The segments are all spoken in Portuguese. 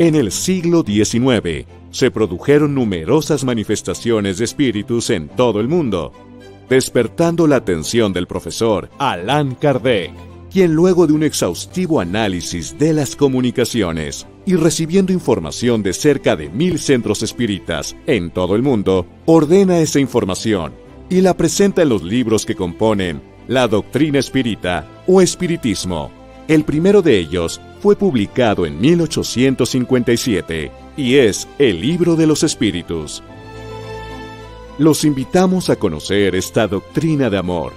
En el siglo XIX se produjeron numerosas manifestaciones de espíritus en todo el mundo, despertando la atención del profesor Allan Kardec, quien luego de un exhaustivo análisis de las comunicaciones y recibiendo información de cerca de mil centros espíritas en todo el mundo, ordena esa información y la presenta en los libros que componen la doctrina espírita o espiritismo. El primero de ellos fue publicado en 1857 y es el Libro de los Espíritus. Los invitamos a conocer esta doctrina de amor,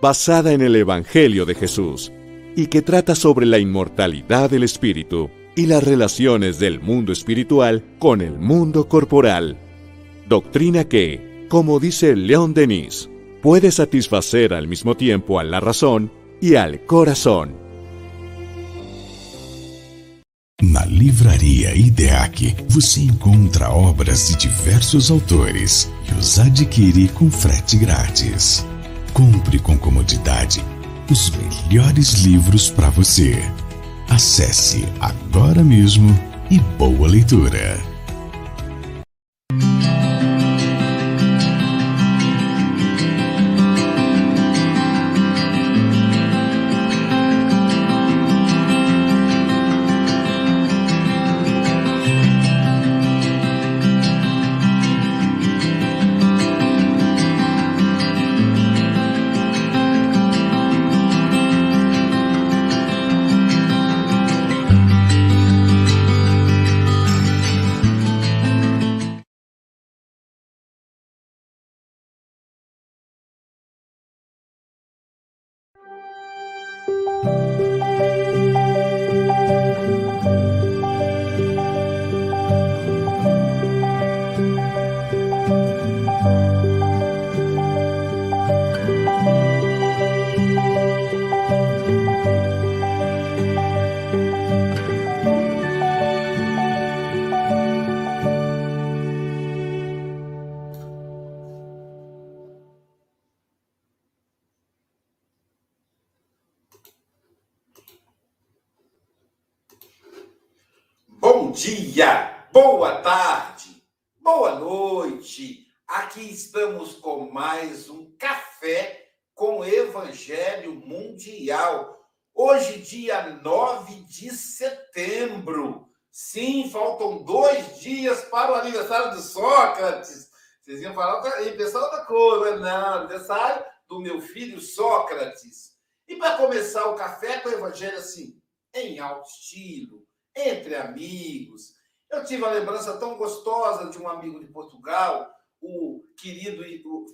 basada en el Evangelio de Jesús, y que trata sobre la inmortalidad del espíritu y las relaciones del mundo espiritual con el mundo corporal. Doctrina que, como dice León Denis, puede satisfacer al mismo tiempo a la razón y al corazón. Na Livraria IDEAC você encontra obras de diversos autores e os adquire com frete grátis. Compre com comodidade os melhores livros para você. Acesse agora mesmo e boa leitura! Aqui estamos com mais um café com Evangelho Mundial. Hoje, dia 9 de setembro. Sim, faltam dois dias para o aniversário de Sócrates. Vocês iam falar outra, pensar outra coisa, não, aniversário do meu filho Sócrates. E para começar o café com o Evangelho assim, em alto estilo, entre amigos. Eu tive a lembrança tão gostosa de um amigo de Portugal, o querido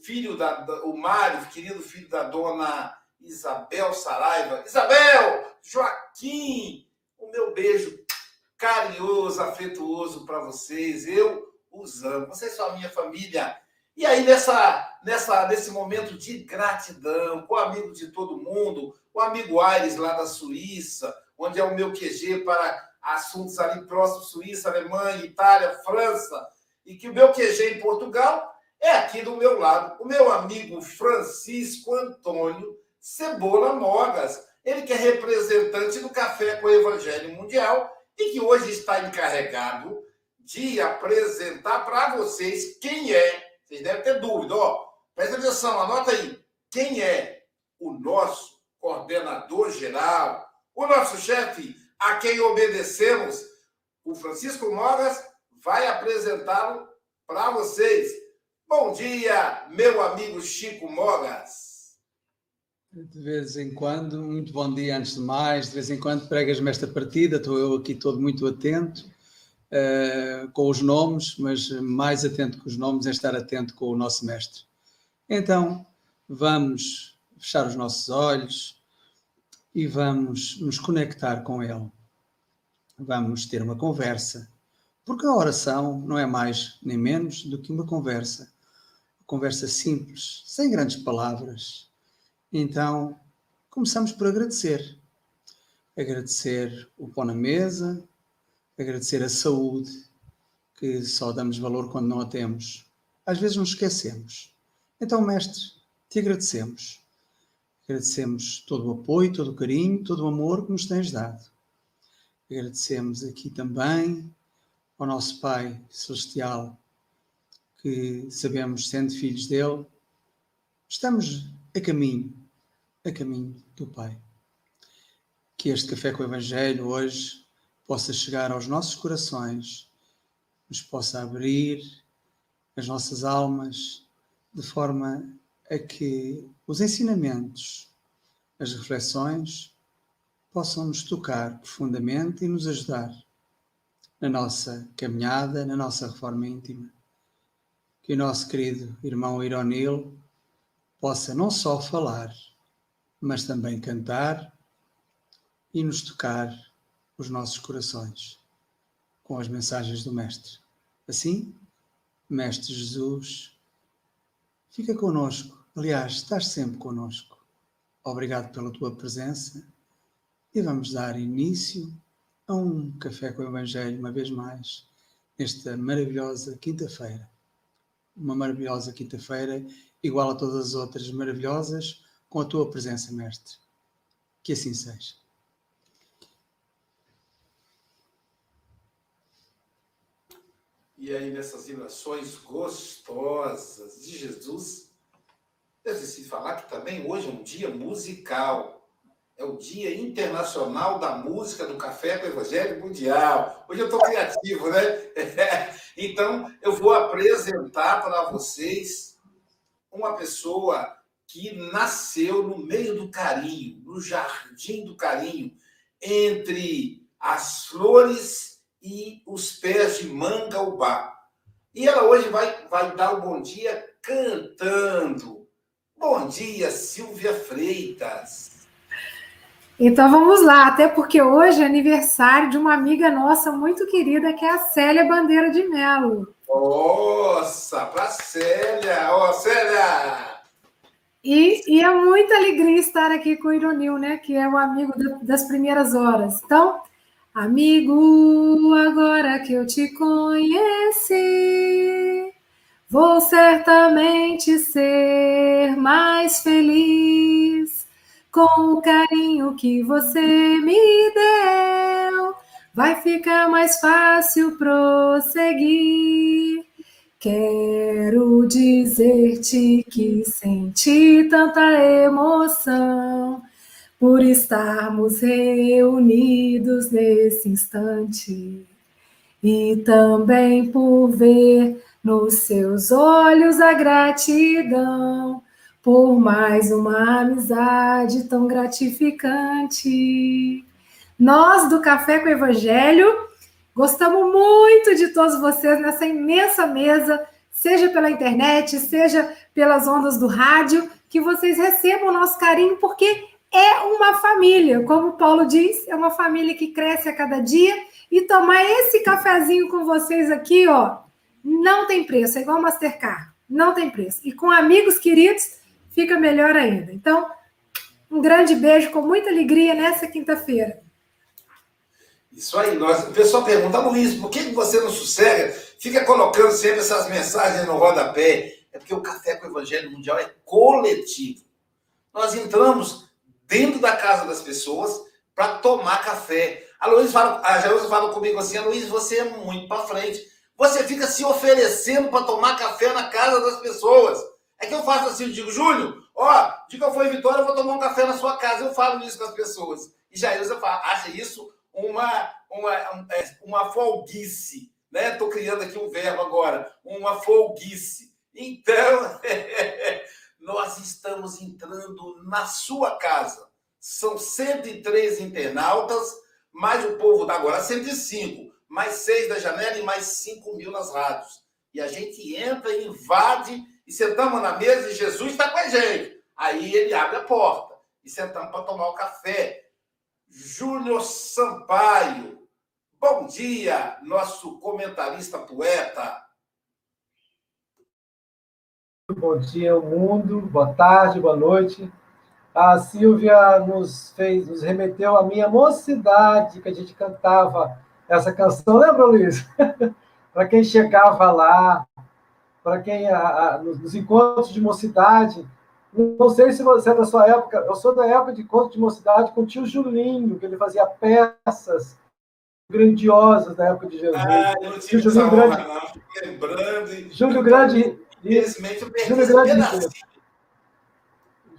filho da, o Mário, querido filho da dona Isabel Saraiva. Isabel, Joaquim, o meu beijo carinhoso, afetuoso para vocês. Eu os amo. Vocês são a minha família. E aí nessa nessa nesse momento de gratidão, com o amigo de todo mundo, o amigo Aires lá da Suíça, onde é o meu QG para assuntos ali próximos, Suíça, Alemanha, Itália, França, e que o meu QG em Portugal é aqui do meu lado, o meu amigo Francisco Antônio Cebola Mogas, ele que é representante do Café com o Evangelho Mundial e que hoje está encarregado de apresentar para vocês quem é. Vocês devem ter dúvida, ó. Presta atenção, anota aí. Quem é o nosso coordenador geral, o nosso chefe a quem obedecemos, o Francisco Mogas vai apresentá-lo para vocês. Bom dia, meu amigo Chico Mogas. De vez em quando, muito bom dia antes de mais, de vez em quando pregas-me esta partida, estou eu aqui todo muito atento uh, com os nomes, mas mais atento com os nomes é estar atento com o nosso mestre. Então, vamos fechar os nossos olhos, e vamos nos conectar com Ele. Vamos ter uma conversa, porque a oração não é mais nem menos do que uma conversa. Uma conversa simples, sem grandes palavras. Então, começamos por agradecer. Agradecer o pão na mesa, agradecer a saúde, que só damos valor quando não a temos. Às vezes nos esquecemos. Então, mestre, te agradecemos Agradecemos todo o apoio, todo o carinho, todo o amor que nos tens dado. Agradecemos aqui também ao nosso Pai Celestial, que sabemos, sendo filhos dele, estamos a caminho, a caminho do Pai. Que este café com o Evangelho hoje possa chegar aos nossos corações, nos possa abrir as nossas almas de forma a que os ensinamentos, as reflexões possam nos tocar profundamente e nos ajudar na nossa caminhada, na nossa reforma íntima. Que o nosso querido irmão Ironil possa não só falar, mas também cantar e nos tocar os nossos corações com as mensagens do Mestre. Assim, Mestre Jesus, fica conosco. Aliás, estás sempre conosco. Obrigado pela tua presença e vamos dar início a um café com o Evangelho, uma vez mais, nesta maravilhosa quinta-feira. Uma maravilhosa quinta-feira, igual a todas as outras maravilhosas, com a tua presença, Mestre. Que assim seja. E aí, nessas ilações gostosas de Jesus, deve-se falar que também hoje é um dia musical. É o Dia Internacional da Música do Café com Evangelho Mundial. Hoje eu estou criativo, né? Então, eu vou apresentar para vocês uma pessoa que nasceu no meio do carinho, no jardim do carinho, entre as flores e os pés de mangaubá. E ela hoje vai, vai dar o bom dia cantando. Bom dia, Silvia Freitas. Então vamos lá, até porque hoje é aniversário de uma amiga nossa muito querida, que é a Célia Bandeira de Melo. Nossa, pra Célia! Ó, oh, Célia! E, e, é muita alegria estar aqui com o Ironil, né? Que é um amigo das primeiras horas. Então, Amigo, agora que eu te conheci, vou certamente ser mais feliz com o carinho que você me deu. Vai ficar mais fácil prosseguir. Quero dizer-te que senti tanta emoção por estarmos reunidos nesse instante e também por ver nos seus olhos a gratidão por mais uma amizade tão gratificante. Nós do Café com o Evangelho gostamos muito de todos vocês nessa imensa mesa, seja pela internet, seja pelas ondas do rádio, que vocês recebam o nosso carinho, porque é uma família, como Paulo diz, é uma família que cresce a cada dia e tomar esse cafezinho com vocês aqui, ó, não tem preço, é igual Mastercard, não tem preço. E com amigos queridos fica melhor ainda. Então, um grande beijo com muita alegria nessa quinta-feira. Isso aí, nós, o pessoal pergunta, Luiz, por que você não sossega? Fica colocando sempre essas mensagens no rodapé. É porque o Café com o Evangelho Mundial é coletivo. Nós entramos dentro da casa das pessoas para tomar café. A Luiz fala, a fala comigo assim, a Luiz, você é muito para frente. Você fica se oferecendo para tomar café na casa das pessoas. É que eu faço assim, eu digo, Júlio, ó, diga que eu fui em Vitória, eu vou tomar um café na sua casa. Eu falo isso com as pessoas. E Jailson acha isso uma, uma, uma folguice. Né? Estou criando aqui um verbo agora, uma folguice. Então, nós estamos entrando na sua casa. São 103 internautas, mais o povo da agora, 105, mais seis da janela e mais 5 mil nas rádios. E a gente entra, invade e sentamos na mesa e Jesus está com a gente. Aí ele abre a porta e sentamos para tomar o café. Júnior Sampaio, bom dia, nosso comentarista poeta. Bom dia, mundo. Boa tarde, boa noite. A Silvia nos fez, nos remeteu à minha mocidade, que a gente cantava essa canção. Lembra, Luiz? para quem chegava lá, para quem a, a, nos, encontros de mocidade. Não sei se você é da sua época, eu sou da época de encontro de mocidade com o tio Julinho, que ele fazia peças grandiosas da época de Jesus. Ah, eu não tive Júlio essa Grande... não. Lembrando. Júlio Grande... Infelizmente, eu perdi Júlio Grande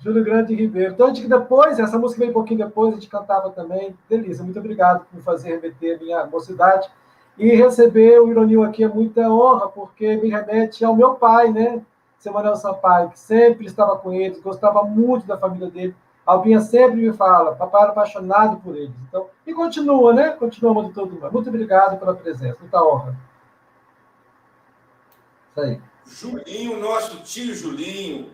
Júlio Grande Ribeiro. Então, que depois, essa música veio um pouquinho depois, a gente cantava também. Delícia, muito obrigado por me fazer remeter a minha mocidade. E receber o Ironil aqui é muita honra, porque me remete ao meu pai, né? Seu Manuel Sampaio, que sempre estava com eles, gostava muito da família dele. Albinha sempre me fala, papai era apaixonado por eles. Então, e continua, né? Continua amando todo mundo. Muito obrigado pela presença, muita honra. Isso aí. Julinho, nosso tio Julinho,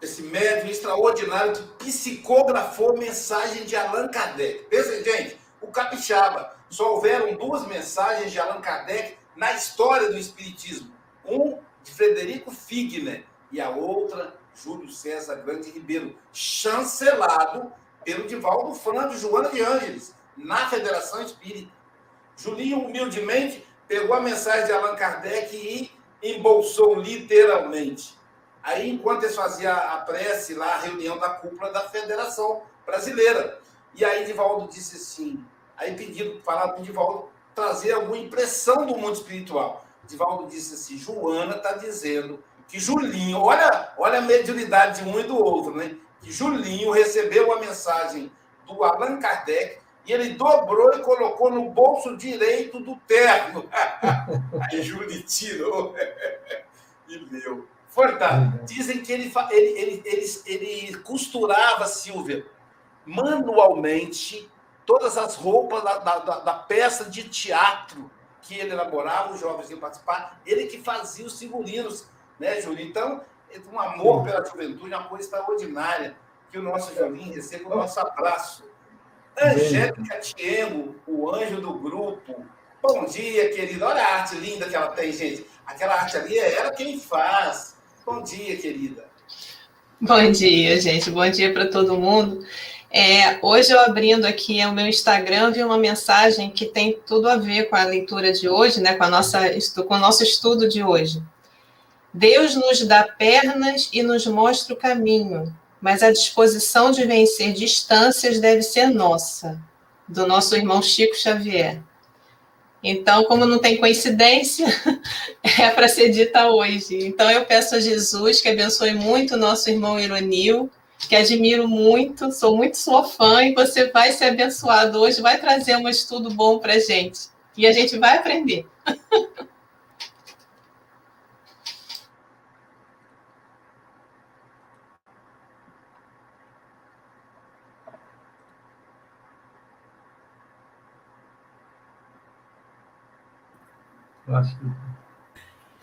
esse médium extraordinário que psicografou mensagem de Allan Kardec. Pensa, gente, o capixaba. Só houveram duas mensagens de Allan Kardec na história do Espiritismo. Um de Frederico Figner e a outra, Júlio César Grande Ribeiro, chancelado pelo Divaldo Franco Joana de Ângeles, na Federação Espírita. Julinho, humildemente, pegou a mensagem de Allan Kardec e embolsou literalmente. Aí, enquanto eles faziam a prece lá, a reunião da cúpula da Federação Brasileira. E aí, Divaldo disse assim: aí pediram, falaram para o Divaldo trazer alguma impressão do mundo espiritual. Divaldo disse assim: Joana está dizendo que Julinho, olha, olha a mediunidade de um e do outro, né? Que Julinho recebeu a mensagem do Allan Kardec e ele dobrou e colocou no bolso direito do terno. Aí Julinho tirou e leu. Fortado. Uhum. Dizem que ele, ele, ele, ele, ele costurava, Silvia, manualmente todas as roupas da, da, da, peça de teatro que ele elaborava, os jovens iam participar, ele que fazia os figurinos, né, Júlio? Então, um amor pela juventude, uma coisa extraordinária. Que o nosso Julinho receba o nosso abraço. Angélica Tiengo, o anjo do grupo. Bom dia, querida. Olha a arte linda que ela tem, gente. Aquela arte ali é ela quem faz. Bom dia, querida. Bom dia, gente. Bom dia para todo mundo. É, hoje eu abrindo aqui o meu Instagram, vi uma mensagem que tem tudo a ver com a leitura de hoje, né, com, a nossa, com o nosso estudo de hoje. Deus nos dá pernas e nos mostra o caminho, mas a disposição de vencer distâncias deve ser nossa, do nosso irmão Chico Xavier. Então, como não tem coincidência, é para ser dita hoje. Então, eu peço a Jesus que abençoe muito o nosso irmão Ironil, que admiro muito, sou muito sua fã, e você vai ser abençoado hoje, vai trazer um estudo bom para a gente. E a gente vai aprender. Acho que...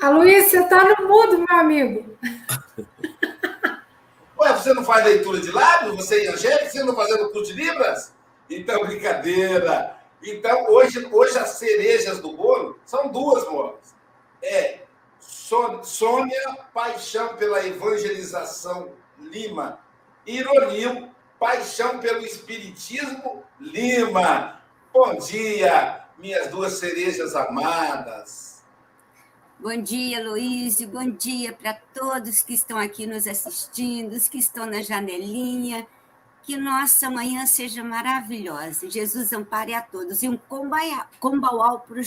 A Luiz, você está no mudo, meu amigo. Ué, você não faz leitura de lábios? Você e Angélica, você não fazendo curso de Libras? Então, brincadeira. Então, hoje, hoje as cerejas do bolo são duas, moças. É Sônia, paixão pela evangelização, Lima. Ironil, paixão pelo espiritismo, Lima. Bom dia, minhas duas cerejas amadas. Bom dia, Luísio. Bom dia para todos que estão aqui nos assistindo, os que estão na janelinha. Que nossa manhã seja maravilhosa. Jesus ampare a todos. E um combauá para o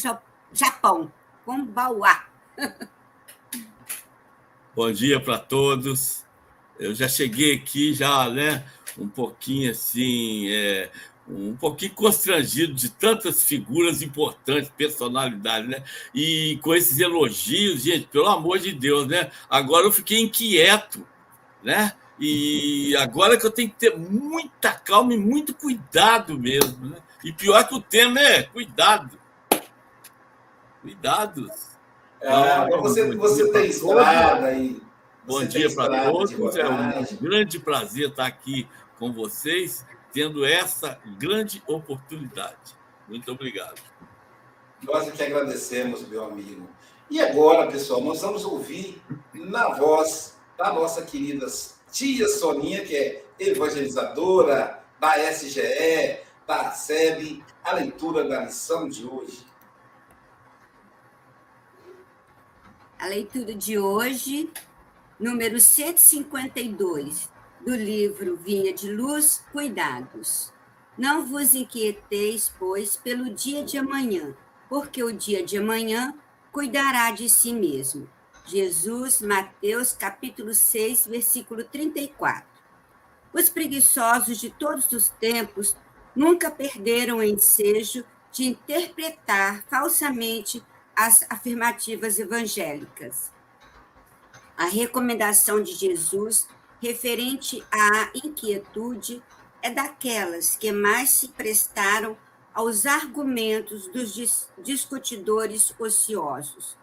Japão. Combauá. Bom dia para todos. Eu já cheguei aqui, já, né? Um pouquinho assim. É um pouquinho constrangido de tantas figuras importantes, personalidades, né? E com esses elogios, gente, pelo amor de Deus, né? Agora eu fiquei inquieto, né? E agora que eu tenho que ter muita calma e muito cuidado mesmo, né? E pior que o tema é cuidado. Cuidados. É, você, você tem estrada aí. Bom dia para todos. É um grande prazer estar aqui com vocês tendo essa grande oportunidade. Muito obrigado. Nós é que agradecemos, meu amigo. E agora, pessoal, nós vamos ouvir na voz da nossa querida tia Soninha, que é evangelizadora da SGE, da SEB, a leitura da lição de hoje. A leitura de hoje, número 152, do livro Vinha de Luz, Cuidados. Não vos inquieteis, pois, pelo dia de amanhã, porque o dia de amanhã cuidará de si mesmo. Jesus, Mateus, capítulo 6, versículo 34. Os preguiçosos de todos os tempos nunca perderam o ensejo de interpretar falsamente as afirmativas evangélicas. A recomendação de Jesus referente à inquietude é daquelas que mais se prestaram aos argumentos dos discutidores ociosos.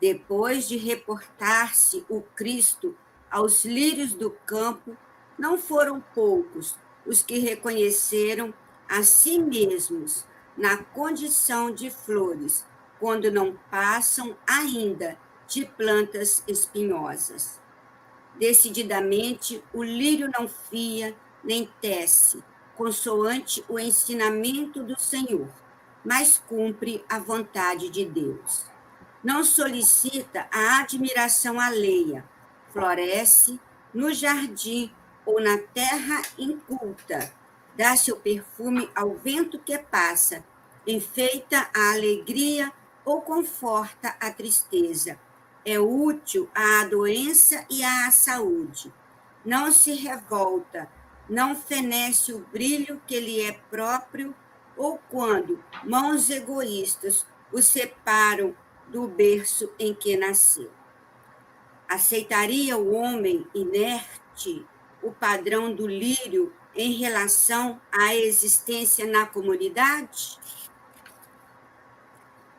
Depois de reportar-se o Cristo aos lírios do campo, não foram poucos os que reconheceram a si mesmos na condição de flores, quando não passam ainda de plantas espinhosas. Decididamente, o lírio não fia nem tece, consoante o ensinamento do Senhor, mas cumpre a vontade de Deus. Não solicita a admiração alheia, floresce no jardim ou na terra inculta, dá seu perfume ao vento que passa, enfeita a alegria ou conforta a tristeza. É útil à doença e à saúde. Não se revolta, não fenece o brilho que lhe é próprio, ou quando mãos egoístas o separam do berço em que nasceu. Aceitaria o homem inerte o padrão do lírio em relação à existência na comunidade?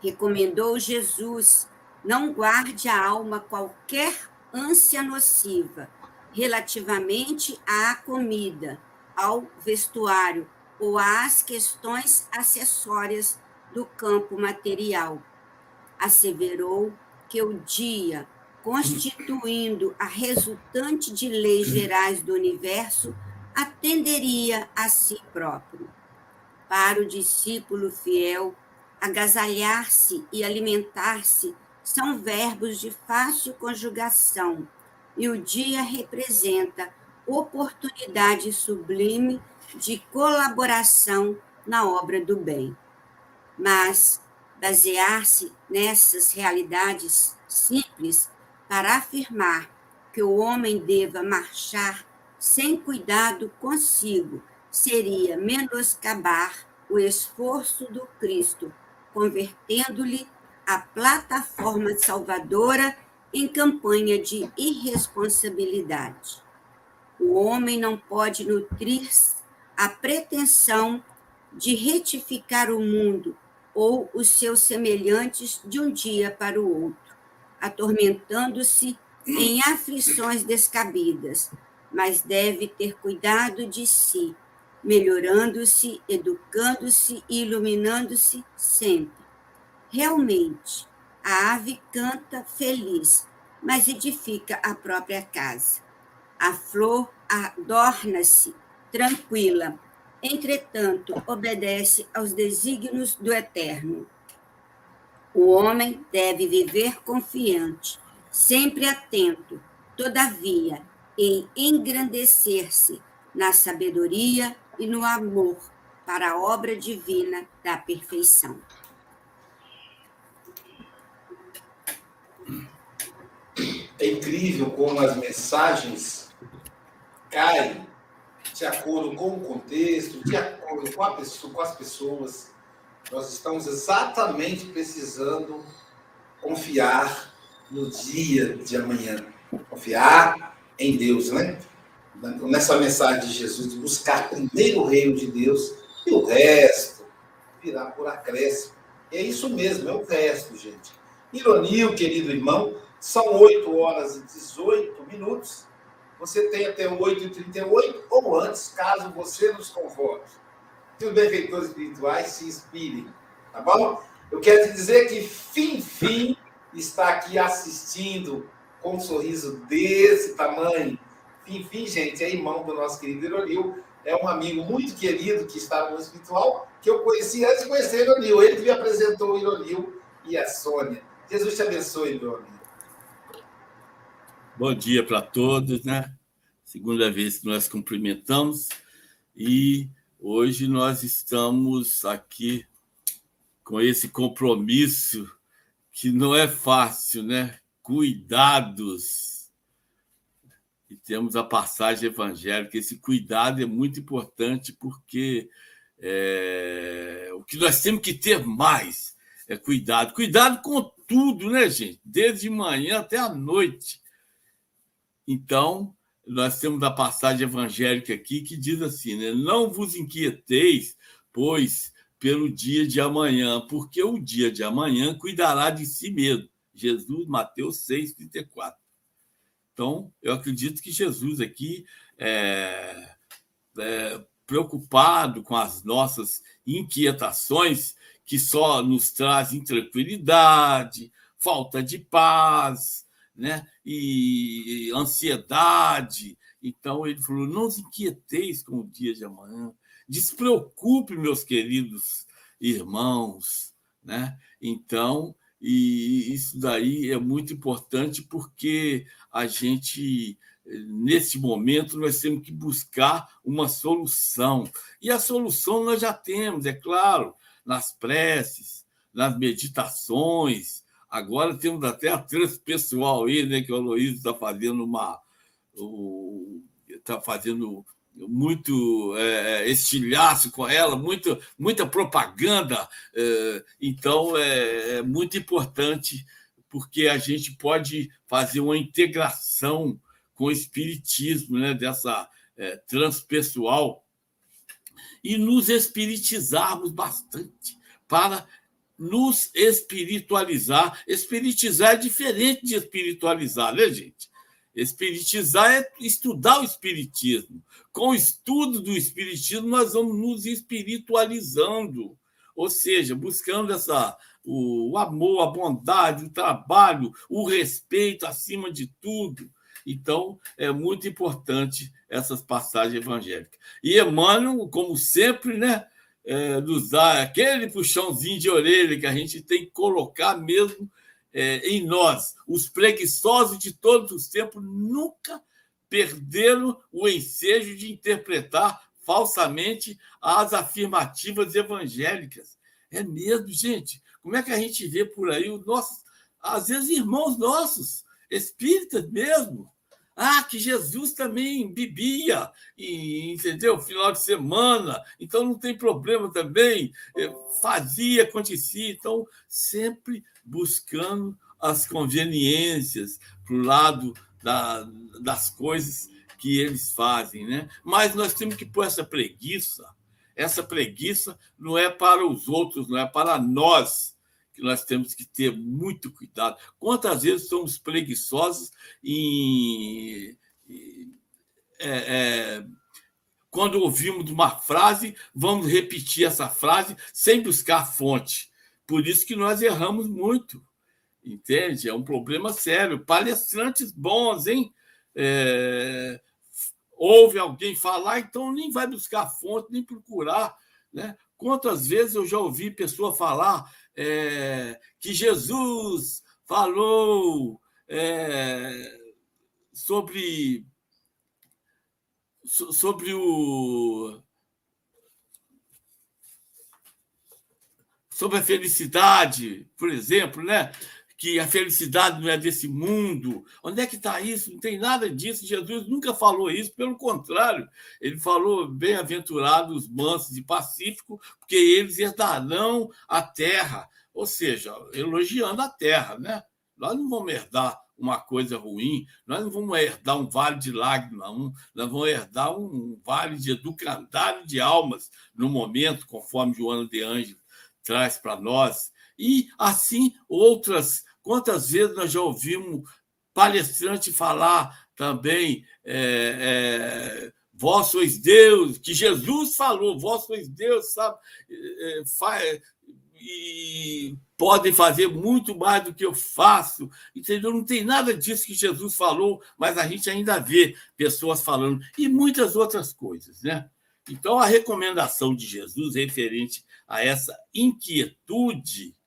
Recomendou Jesus: não guarde a alma qualquer ânsia nociva relativamente à comida, ao vestuário ou às questões acessórias do campo material. Asseverou que o dia, constituindo a resultante de leis gerais do universo, atenderia a si próprio. Para o discípulo fiel, agasalhar-se e alimentar-se são verbos de fácil conjugação e o dia representa oportunidade sublime de colaboração na obra do bem. Mas basear-se nessas realidades simples para afirmar que o homem deva marchar sem cuidado consigo seria menoscabar o esforço do Cristo, convertendo-lhe a plataforma salvadora em campanha de irresponsabilidade. O homem não pode nutrir a pretensão de retificar o mundo ou os seus semelhantes de um dia para o outro, atormentando-se em aflições descabidas, mas deve ter cuidado de si, melhorando-se, educando-se e iluminando-se sempre. Realmente, a ave canta feliz, mas edifica a própria casa. A flor adorna-se tranquila, entretanto, obedece aos desígnios do Eterno. O homem deve viver confiante, sempre atento, todavia, em engrandecer-se na sabedoria e no amor para a obra divina da perfeição. É incrível como as mensagens caem de acordo com o contexto, de acordo com, pessoa, com as pessoas. Nós estamos exatamente precisando confiar no dia de amanhã. Confiar em Deus, né? Nessa mensagem de Jesus, de buscar primeiro o reino de Deus e o resto virá por acréscimo. É isso mesmo, é o resto, gente. Ironia, querido irmão, são 8 horas e 18 minutos. Você tem até 8h38 ou antes, caso você nos convoque. Que os benfeitores espirituais se inspirem, tá bom? Eu quero te dizer que Fim Fim está aqui assistindo com um sorriso desse tamanho. Fim Fim, gente, é irmão do nosso querido Ironil. É um amigo muito querido que está no espiritual, que eu conheci antes de conhecer Ironil. Ele que me apresentou o Ironil e a Sônia. Jesus te abençoe, meu amigo. Bom dia para todos, né? Segunda vez que nós cumprimentamos e Hoje nós estamos aqui com esse compromisso que não é fácil, né? Cuidados. E temos a passagem evangélica. Esse cuidado é muito importante porque é, o que nós temos que ter mais é cuidado. Cuidado com tudo, né, gente? Desde manhã até a noite. Então, nós temos a passagem evangélica aqui que diz assim: né? Não vos inquieteis, pois, pelo dia de amanhã, porque o dia de amanhã cuidará de si mesmo. Jesus, Mateus 6, 34. Então, eu acredito que Jesus aqui é, é preocupado com as nossas inquietações, que só nos trazem tranquilidade, falta de paz, né? e ansiedade. Então ele falou: não os inquieteis com o dia de amanhã, despreocupe, meus queridos irmãos. Né? Então, e isso daí é muito importante porque a gente, nesse momento, nós temos que buscar uma solução. E a solução nós já temos, é claro, nas preces, nas meditações, Agora temos até a transpessoal aí, né, que o Aloysio está fazendo uma. Está fazendo muito é, é, estilhaço com ela, muito, muita propaganda. É, então, é, é, muito importante, porque a gente pode fazer uma integração com o espiritismo, né, dessa é, transpessoal, e nos espiritizarmos bastante para nos espiritualizar. Espiritizar é diferente de espiritualizar, né, gente? Espiritizar é estudar o espiritismo. Com o estudo do espiritismo, nós vamos nos espiritualizando, ou seja, buscando essa o, amor, a bondade, o trabalho, o respeito acima de tudo. Então, é muito importante essas passagens evangélicas. E Emmanuel, como sempre, né, é, nos dá aquele puxãozinho de orelha que a gente tem que colocar mesmo é, em nós. Os preguiçosos de todos os tempos nunca perderam o ensejo de interpretar falsamente as afirmativas evangélicas. É mesmo, gente. Como é que a gente vê por aí os nossos, às vezes, irmãos nossos, espíritas mesmo, ah, que Jesus também bebia, e, entendeu? Final de semana, então não tem problema também. Fazia, acontecia. Então, sempre buscando as conveniências para o lado da, das coisas que eles fazem, né? Mas nós temos que pôr essa preguiça. Essa preguiça não é para os outros, não é para nós que nós temos que ter muito cuidado. Quantas vezes somos preguiçosos em. É, é, quando ouvimos uma frase, vamos repetir essa frase sem buscar fonte. Por isso que nós erramos muito. Entende? É um problema sério. Palestrantes bons, hein? É, ouve alguém falar, então nem vai buscar fonte, nem procurar. Né? Quantas vezes eu já ouvi pessoa falar é, que Jesus falou é, sobre sobre o sobre a felicidade, por exemplo, né? Que a felicidade não é desse mundo. Onde é que está isso? Não tem nada disso. Jesus nunca falou isso, pelo contrário, ele falou: bem-aventurados mansos e pacíficos, porque eles herdarão a terra. Ou seja, elogiando a terra, né? Nós não vamos herdar uma coisa ruim, nós não vamos herdar um vale de lágrimas, nós vamos herdar um vale de educandário de almas no momento, conforme Joana de Anjos traz para nós. E assim outras Quantas vezes nós já ouvimos palestrante falar também, é, é, vós sois Deus, que Jesus falou, vós sois Deus, sabe? É, é e podem fazer muito mais do que eu faço, entendeu? Não tem nada disso que Jesus falou, mas a gente ainda vê pessoas falando, e muitas outras coisas, né? Então, a recomendação de Jesus referente a essa inquietude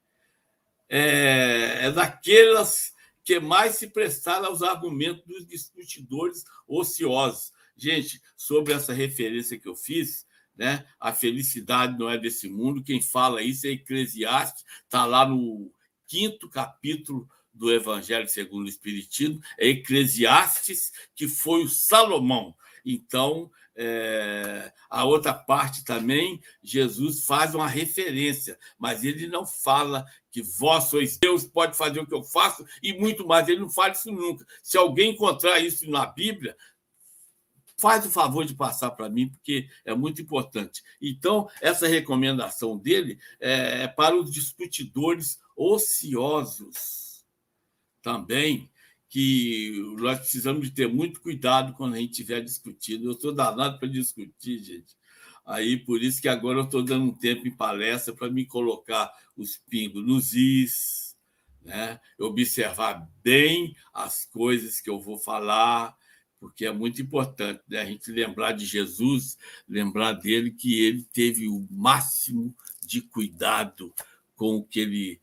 é, é daquelas que mais se prestaram aos argumentos dos discutidores ociosos. Gente, sobre essa referência que eu fiz, né? A felicidade não é desse mundo. Quem fala isso é Eclesiastes, está lá no quinto capítulo do Evangelho segundo o Espiritismo, é Eclesiastes, que foi o Salomão. Então, é, a outra parte também, Jesus faz uma referência, mas ele não fala que vós sois Deus, pode fazer o que eu faço e muito mais. Ele não fala isso nunca. Se alguém encontrar isso na Bíblia, faz o favor de passar para mim, porque é muito importante. Então, essa recomendação dele é, é para os discutidores ociosos também, que nós precisamos de ter muito cuidado quando a gente estiver discutindo. Eu estou danado para discutir, gente. Aí, por isso que agora eu estou dando um tempo em palestra para me colocar os pingos nos is, né? observar bem as coisas que eu vou falar, porque é muito importante né? a gente lembrar de Jesus, lembrar dele que ele teve o máximo de cuidado com o que ele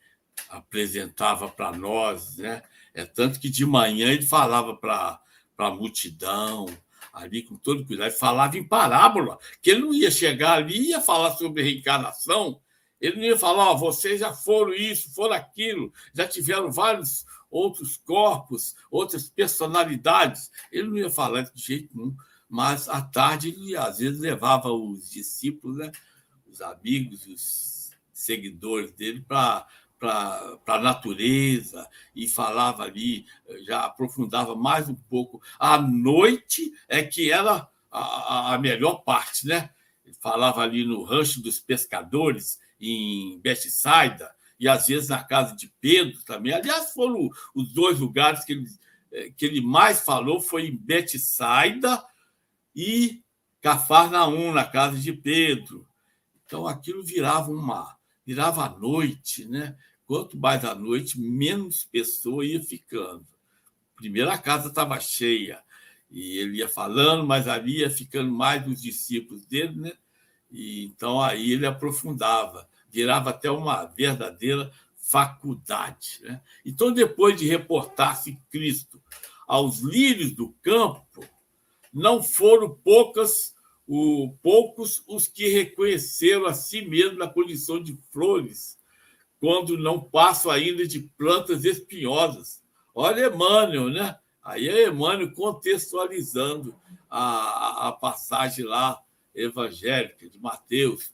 apresentava para nós, né? É tanto que de manhã ele falava para a multidão, ali com todo cuidado, falava em parábola, que ele não ia chegar ali e ia falar sobre reencarnação, ele não ia falar, oh, vocês já foram isso, foram aquilo, já tiveram vários outros corpos, outras personalidades. Ele não ia falar de jeito nenhum, mas à tarde ele às vezes levava os discípulos, né, os amigos, os seguidores dele para para a natureza e falava ali, já aprofundava mais um pouco. A noite é que era a, a melhor parte, né? Falava ali no rancho dos pescadores, em Betsaida, e às vezes na casa de Pedro também. Aliás, foram os dois lugares que ele, eh, que ele mais falou, foi em Betsaida e Cafarnaum, na casa de Pedro. Então aquilo virava uma virava a noite, né? Quanto mais à noite, menos pessoa ia ficando. Primeiro a casa estava cheia e ele ia falando, mas ali ia ficando mais os discípulos dele, né? E então aí ele aprofundava, virava até uma verdadeira faculdade. Né? Então, depois de reportar-se Cristo aos lírios do campo, não foram poucas o, poucos os que reconheceram a si mesmo na condição de flores quando não passo ainda de plantas espinhosas. Olha Emmanuel, né? Aí é Emmanuel contextualizando a, a passagem lá evangélica de Mateus.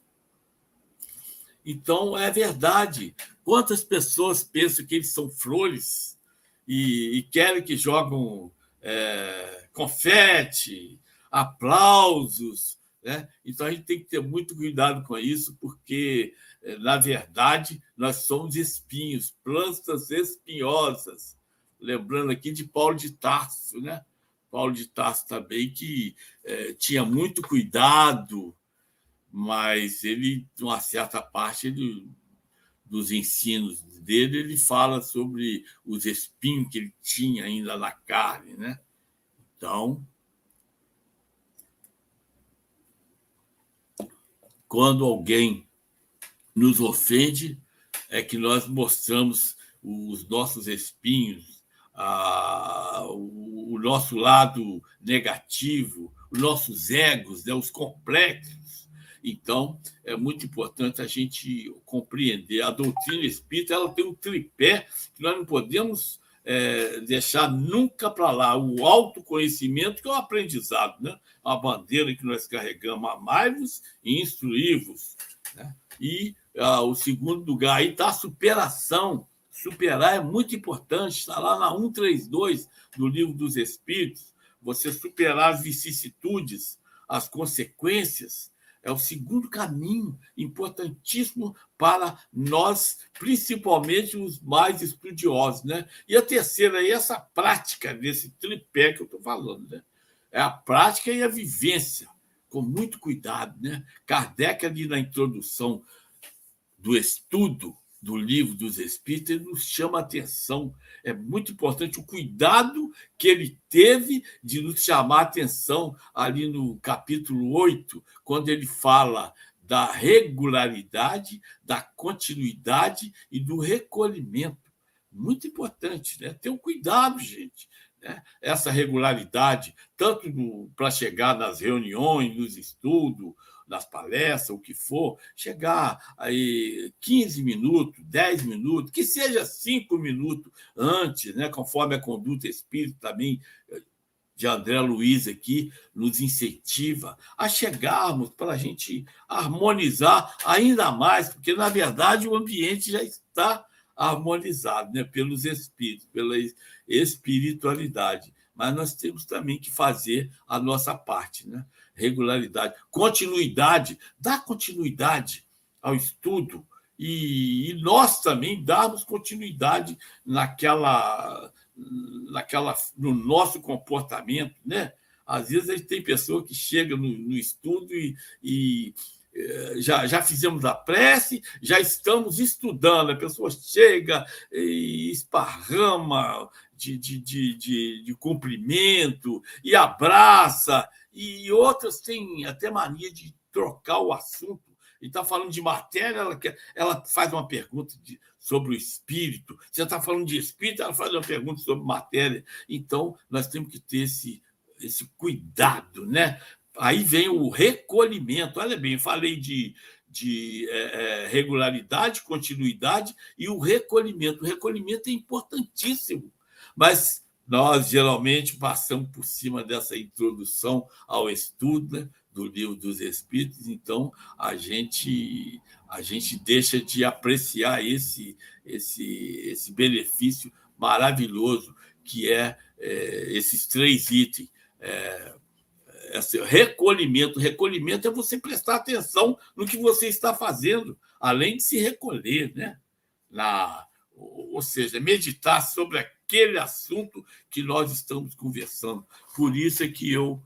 Então, é verdade. Quantas pessoas pensam que eles são flores e, e querem que jogam é, confete, aplausos, né? Então, a gente tem que ter muito cuidado com isso, porque é, na verdade, nós somos espinhos, plantas espinhosas. Lembrando aqui de Paulo de Tarso, né? Paulo de Tarso também, que é, tinha muito cuidado, mas ele, uma certa parte ele, dos ensinos dele, ele fala sobre os espinhos que ele tinha ainda na carne, né? Então, quando alguém nos ofende é que nós mostramos os nossos espinhos, a, o, o, nosso lado negativo, os nossos egos, né, os complexos. Então, é muito importante a gente compreender. A doutrina espírita ela tem um tripé que nós não podemos é, deixar nunca para lá. O autoconhecimento, que é o aprendizado, né? a bandeira que nós carregamos, amai-vos e instruí-vos. Né? E ah, o segundo lugar aí está a superação. Superar é muito importante, está lá na 132 do Livro dos Espíritos. Você superar as vicissitudes, as consequências, é o segundo caminho importantíssimo para nós, principalmente os mais estudiosos. Né? E a terceira é essa prática desse tripé que eu estou falando. Né? É a prática e a vivência, com muito cuidado. Né? Kardec, ali na introdução do estudo do livro dos Espíritos, ele nos chama a atenção. É muito importante o cuidado que ele teve de nos chamar a atenção ali no capítulo 8, quando ele fala da regularidade, da continuidade e do recolhimento. Muito importante, né? Ter um cuidado, gente. né? essa regularidade, tanto para chegar nas reuniões, nos estudos, nas palestras, o que for, chegar aí 15 minutos, 10 minutos, que seja 5 minutos antes, né, conforme a conduta espírita também de André Luiz aqui nos incentiva a chegarmos para a gente harmonizar ainda mais, porque, na verdade, o ambiente já está harmonizado né, pelos espíritos, pela espiritualidade. Mas nós temos também que fazer a nossa parte. Né? regularidade, continuidade, dar continuidade ao estudo e, e nós também darmos continuidade naquela, naquela, no nosso comportamento, né? Às vezes a gente tem pessoa que chega no, no estudo e, e eh, já, já fizemos a prece, já estamos estudando. A pessoa chega e esparrama de, de, de, de, de cumprimento e abraça e outras têm até mania de trocar o assunto. E está falando de matéria, ela, quer, ela faz uma pergunta de, sobre o espírito. Você está falando de espírito, ela faz uma pergunta sobre matéria. Então, nós temos que ter esse, esse cuidado, né? Aí vem o recolhimento. Olha bem, falei de, de é, é, regularidade, continuidade e o recolhimento. O recolhimento é importantíssimo, mas nós geralmente passamos por cima dessa introdução ao estudo né, do livro dos Espíritos, então a gente a gente deixa de apreciar esse esse esse benefício maravilhoso que é, é esses três itens. É, esse recolhimento. Recolhimento é você prestar atenção no que você está fazendo, além de se recolher, né? Na, ou seja, meditar sobre aquele assunto que nós estamos conversando. Por isso é que eu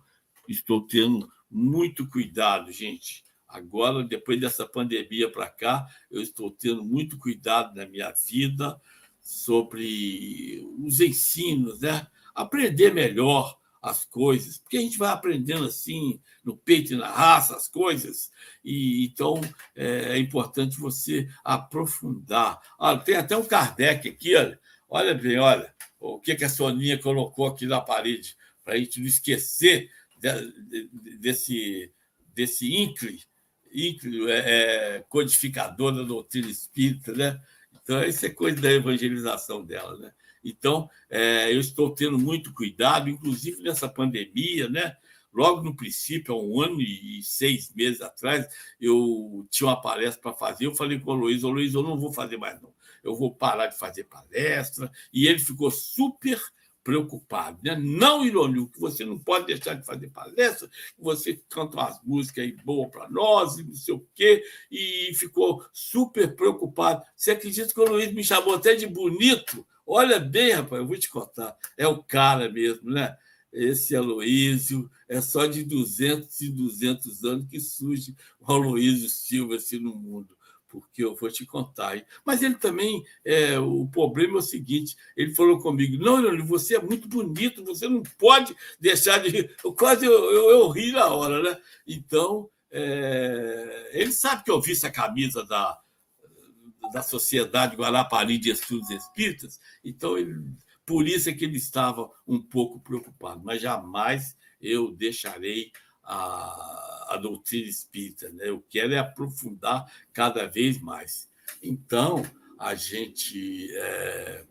estou tendo muito cuidado, gente. Agora, depois dessa pandemia para cá, eu estou tendo muito cuidado na minha vida sobre os ensinos, né? Aprender melhor as coisas, porque a gente vai aprendendo assim, no peito e na raça, as coisas, e então é, é importante você aprofundar. Ah, tem até um Kardec aqui, olha, olha bem, olha, o que, que a Soninha colocou aqui na parede, para a gente não esquecer de, de, desse, desse ínclito é, é, codificador da doutrina espírita, né? Então, isso é coisa da evangelização dela, né? Então, é, eu estou tendo muito cuidado, inclusive nessa pandemia, né? Logo no princípio, há um ano e seis meses atrás, eu tinha uma palestra para fazer. Eu falei com o Luiz: Ô Luiz, eu não vou fazer mais, não. Eu vou parar de fazer palestra. E ele ficou super preocupado. Né? Não, Irônio, que você não pode deixar de fazer palestra, que você canta umas músicas aí boas para nós, e não sei o quê, e ficou super preocupado. Você acredita que o Luiz me chamou até de bonito? Olha bem, rapaz, eu vou te contar. É o cara mesmo, né? Esse Aloísio é só de 200 e 200 anos que surge o Aloísio Silva assim, no mundo porque eu vou te contar. Hein? Mas ele também, é, o problema é o seguinte: ele falou comigo, não, Leandro, você é muito bonito, você não pode deixar de. Eu quase eu, eu, eu ri na hora, né? Então, é, ele sabe que eu vi essa camisa da, da Sociedade Guarapari de Estudos Espíritas, então ele, por isso é que ele estava um pouco preocupado, mas jamais eu deixarei a, a doutrina espírita, né? eu quero é aprofundar cada vez mais. Então, a gente, é,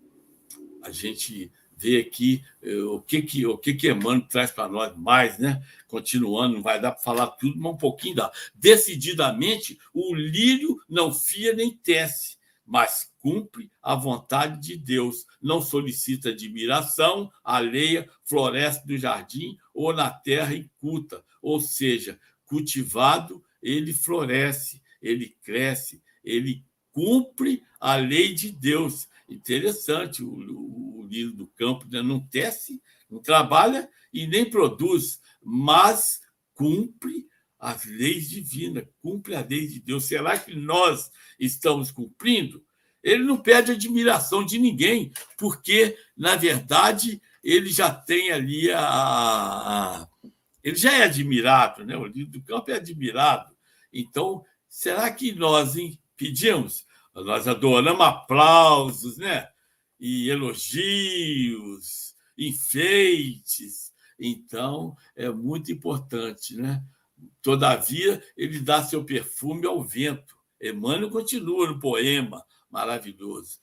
a gente vê aqui eh, o que que o que que Emmanuel traz para nós mais, né? Continuando, não vai dar para falar tudo, mas um pouquinho dá. Decididamente, o lírio não fia nem tece, mas cumpre a vontade de Deus, não solicita admiração alheia, floresce no jardim ou na terra inculta, ou seja, cultivado, ele floresce, ele cresce, ele cumpre a lei de Deus. Interessante, o, o, lírio do campo né? não tece, não trabalha e nem produz, mas cumpre as leis divinas, cumpre a lei de Deus. Será que nós estamos cumprindo? Ele não pede admiração de ninguém, porque, na verdade, ele já tem ali a. ele já é admirado, né? o líder do campo é admirado. Então, será que nós pedimos? Nós adoramos aplausos, né? E elogios, enfeites. Então, é muito importante, né? Todavia, ele dá seu perfume ao vento. Emmanuel continua no poema maravilhoso.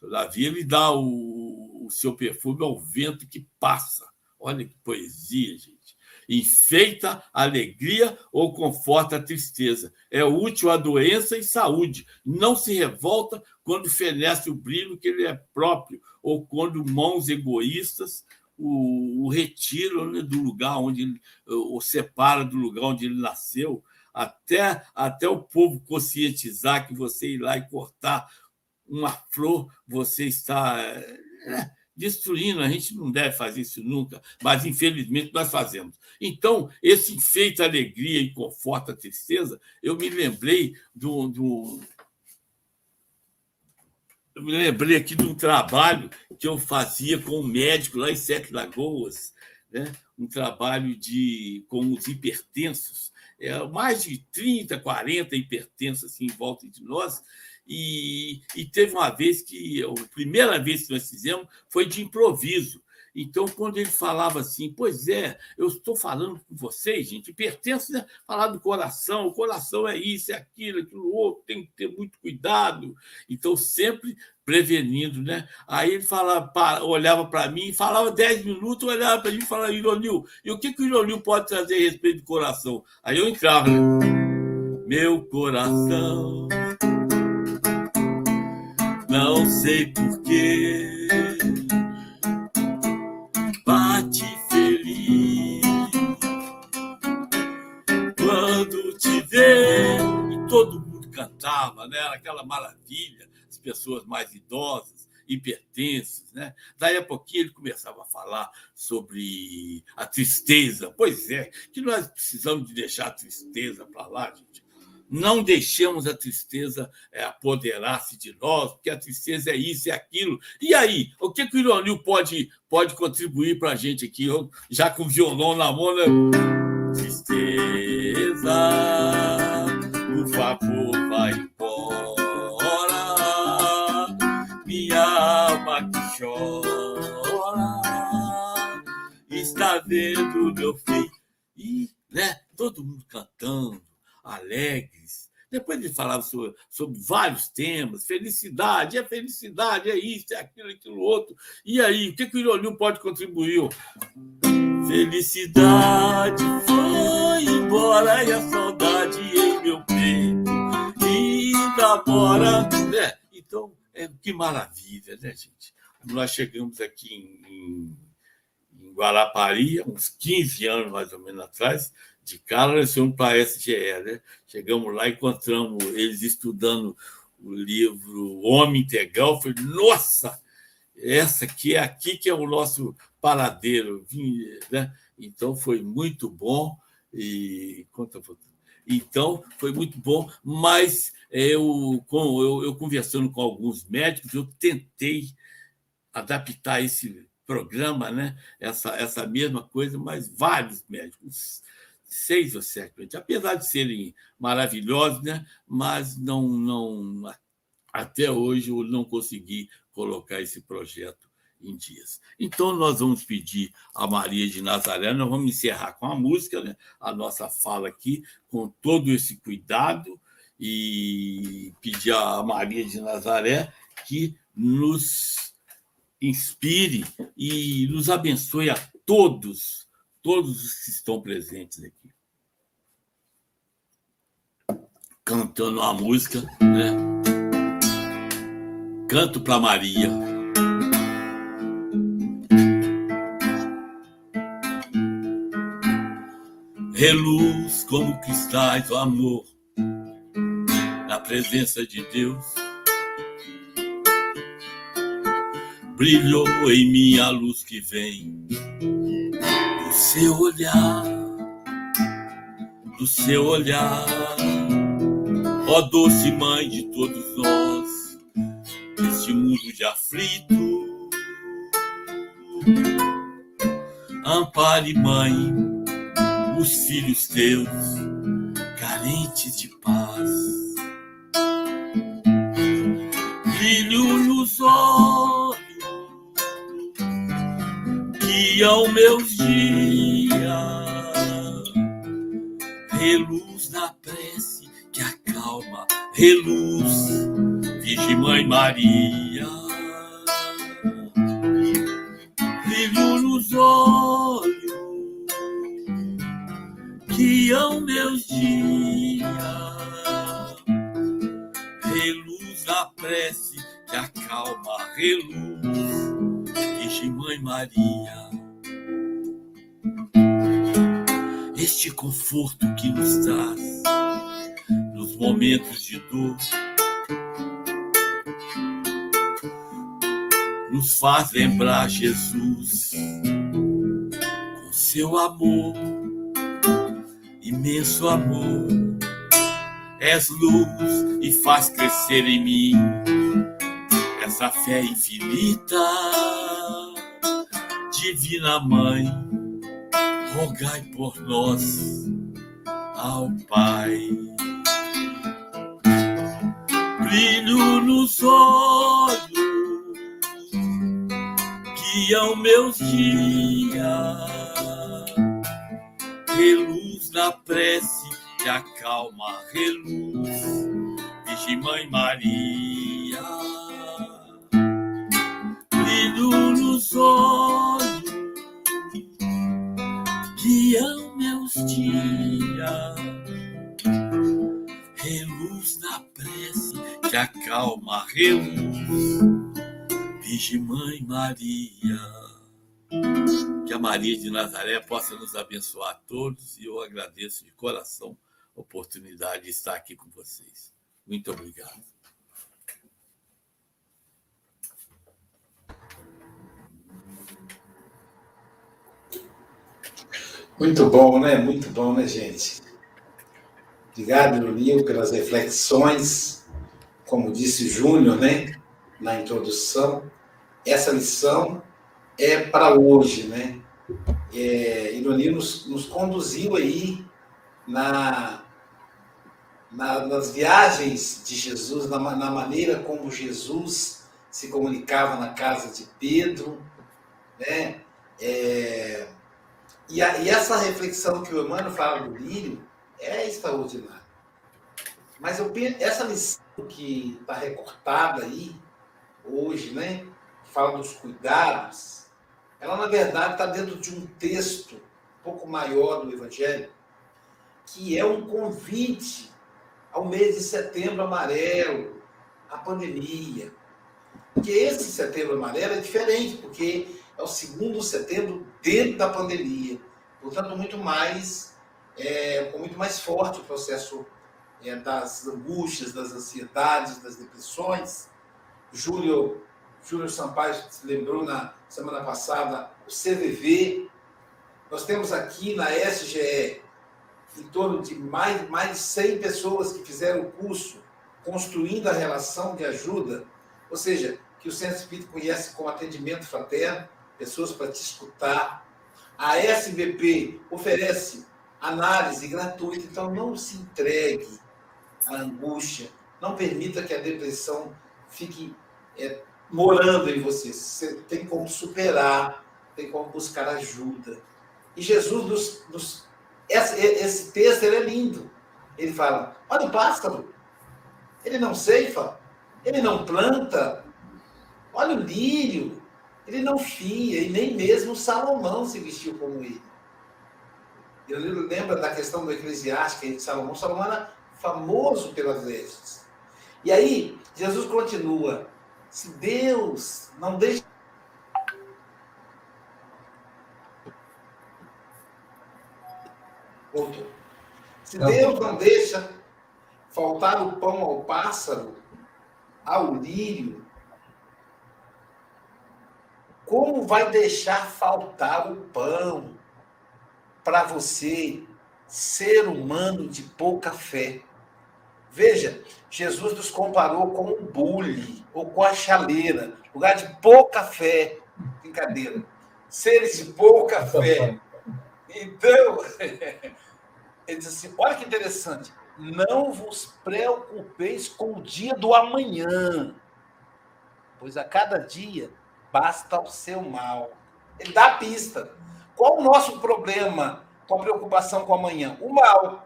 Todavia, ele dá o, o seu perfume ao vento que passa. Olha que poesia, gente enfeita a alegria ou conforta a tristeza. É útil à doença e saúde. Não se revolta quando fenece o brilho que ele é próprio, ou quando mãos egoístas o, o retiram né, do lugar onde ele, o separa do lugar onde ele nasceu, até, até o povo conscientizar que você ir lá e cortar uma flor, você está. É, destruindo. A gente não deve fazer isso nunca, mas infelizmente nós fazemos. Então, esse enfeita alegria e conforta a tristeza, eu me lembrei do, do eu me lembrei aqui de um trabalho que eu fazia com um médico lá em Sete Lagoas, né? um trabalho de com os hipertensos, é, mais de 30, 40 hipertensos assim, em volta de nós, e, e teve uma vez que, a primeira vez que nós fizemos foi de improviso. Então, quando ele falava assim, pois é, eu estou falando com vocês, gente, pertence a falar do coração, o coração é isso, é aquilo, aquilo outro, tem que ter muito cuidado. Então, sempre prevenindo, né? Aí ele falava, olhava para mim, falava dez minutos, olhava para mim e falava, Ironil, e o que, que o Ironil pode trazer a respeito do coração? Aí eu entrava, né? meu coração não sei porquê. Bate feliz quando te vê. E todo mundo cantava, né? Era aquela maravilha, as pessoas mais idosas hipertensas, né? Daí a pouquinho ele começava a falar sobre a tristeza. Pois é, que nós precisamos de deixar a tristeza para lá, gente. Não deixemos a tristeza é, apoderar-se de nós, porque a tristeza é isso e é aquilo. E aí, o que, que o Ironil pode, pode contribuir para a gente aqui, já com o violão na mão? Né? Tristeza, por favor, vai embora, minha alma que chora, está vendo meu filho. E, né, todo mundo cantando alegres. Depois ele falava sobre, sobre vários temas, felicidade, é felicidade, é isso, é aquilo, aquilo outro. E aí, o que, que o Irolil pode contribuir? Felicidade foi embora e a saudade em meu peito ainda mora. Né? Então, é, que maravilha, né, gente? Nós chegamos aqui em, em, em Guarapari, uns 15 anos mais ou menos atrás, de cara nós fomos para a SGE, né? Chegamos lá, encontramos eles estudando o livro Homem Integral. Falei, nossa, essa aqui é aqui que é o nosso paradeiro. Né? Então foi muito bom. E conta então foi muito bom, mas eu, com, eu, eu conversando com alguns médicos, eu tentei adaptar esse programa, né? essa, essa mesma coisa, mas vários médicos seis ou sete, apesar de serem maravilhosos, né? mas não, não até hoje eu não consegui colocar esse projeto em dias. Então, nós vamos pedir a Maria de Nazaré, nós vamos encerrar com a música, né? a nossa fala aqui, com todo esse cuidado, e pedir a Maria de Nazaré que nos inspire e nos abençoe a todos todos os que estão presentes aqui. Cantando uma música, né? Canto para Maria. Reluz como cristais o amor na presença de Deus. Brilhou em mim a luz que vem seu olhar, do seu olhar, ó doce mãe de todos nós, neste mundo de aflito. Ampare, mãe, os filhos teus, carentes de paz. Brilho nos olhos guiam meus dias, reluz da prece que acalma, reluz, Virgem Mãe Maria, brilho nos olhos, guiam meus dias, reluz da prece que acalma, reluz, Virgem Mãe Maria. Este conforto que nos traz nos momentos de dor, nos faz lembrar Jesus com seu amor, imenso amor. És luz e faz crescer em mim essa fé infinita, Divina Mãe, rogai por nós ao Pai. Brilho nos olhos, guiam meus dias, reluz na prece que acalma, reluz, Virgem Mãe Maria brilho nos olhos, dias, reluz na prece que acalma, reluz, Virgem Mãe Maria. Que a Maria de Nazaré possa nos abençoar a todos e eu agradeço de coração a oportunidade de estar aqui com vocês. Muito obrigado. Muito bom, né? Muito bom, né, gente? Obrigado, Lio, pelas reflexões. Como disse Júnior, né, na introdução, essa lição é para hoje, né? É, Ironia nos, nos conduziu aí na, na, nas viagens de Jesus, na, na maneira como Jesus se comunicava na casa de Pedro, né? É, e, a, e, essa reflexão que o Emmanuel fala do lírio é extraordinária. Mas eu penso, essa lição que está recortada aí, hoje, né? Que fala dos cuidados, ela na verdade está dentro de um texto um pouco maior do Evangelho, que é um convite ao mês de setembro amarelo, à pandemia. Porque esse setembro amarelo é diferente, porque é o segundo setembro dentro da pandemia. Portanto, muito mais, é, muito mais forte o processo é, das angústias, das ansiedades, das depressões. Júlio, Júlio Sampaio se lembrou na semana passada o CVV. Nós temos aqui na SGE em torno de mais, mais de 100 pessoas que fizeram o curso Construindo a Relação de Ajuda, ou seja, que o Centro Espírita conhece como atendimento fraterno, pessoas para te escutar. A SBP oferece análise gratuita, então não se entregue à angústia, não permita que a depressão fique é, morando em você. Você tem como superar, tem como buscar ajuda. E Jesus nos. nos esse, esse texto é lindo. Ele fala: olha o pássaro, ele não ceifa, ele não planta, olha o lírio, ele não fia, e nem mesmo Salomão se vestiu como ele. Eu lembro da questão do eclesiástico de Salomão. Salomão era famoso pelas vestes. E aí, Jesus continua: se Deus não deixa. Voltou. Se Deus não deixa faltar o pão ao pássaro, ao lírio, como vai deixar faltar o pão para você, ser humano de pouca fé? Veja, Jesus nos comparou com um bule ou com a chaleira, lugar de pouca fé. Brincadeira. Seres de pouca fé. Então, ele diz assim: olha que interessante. Não vos preocupeis com o dia do amanhã, pois a cada dia basta o seu mal. Ele dá a pista. Qual o nosso problema com a preocupação com amanhã? O mal.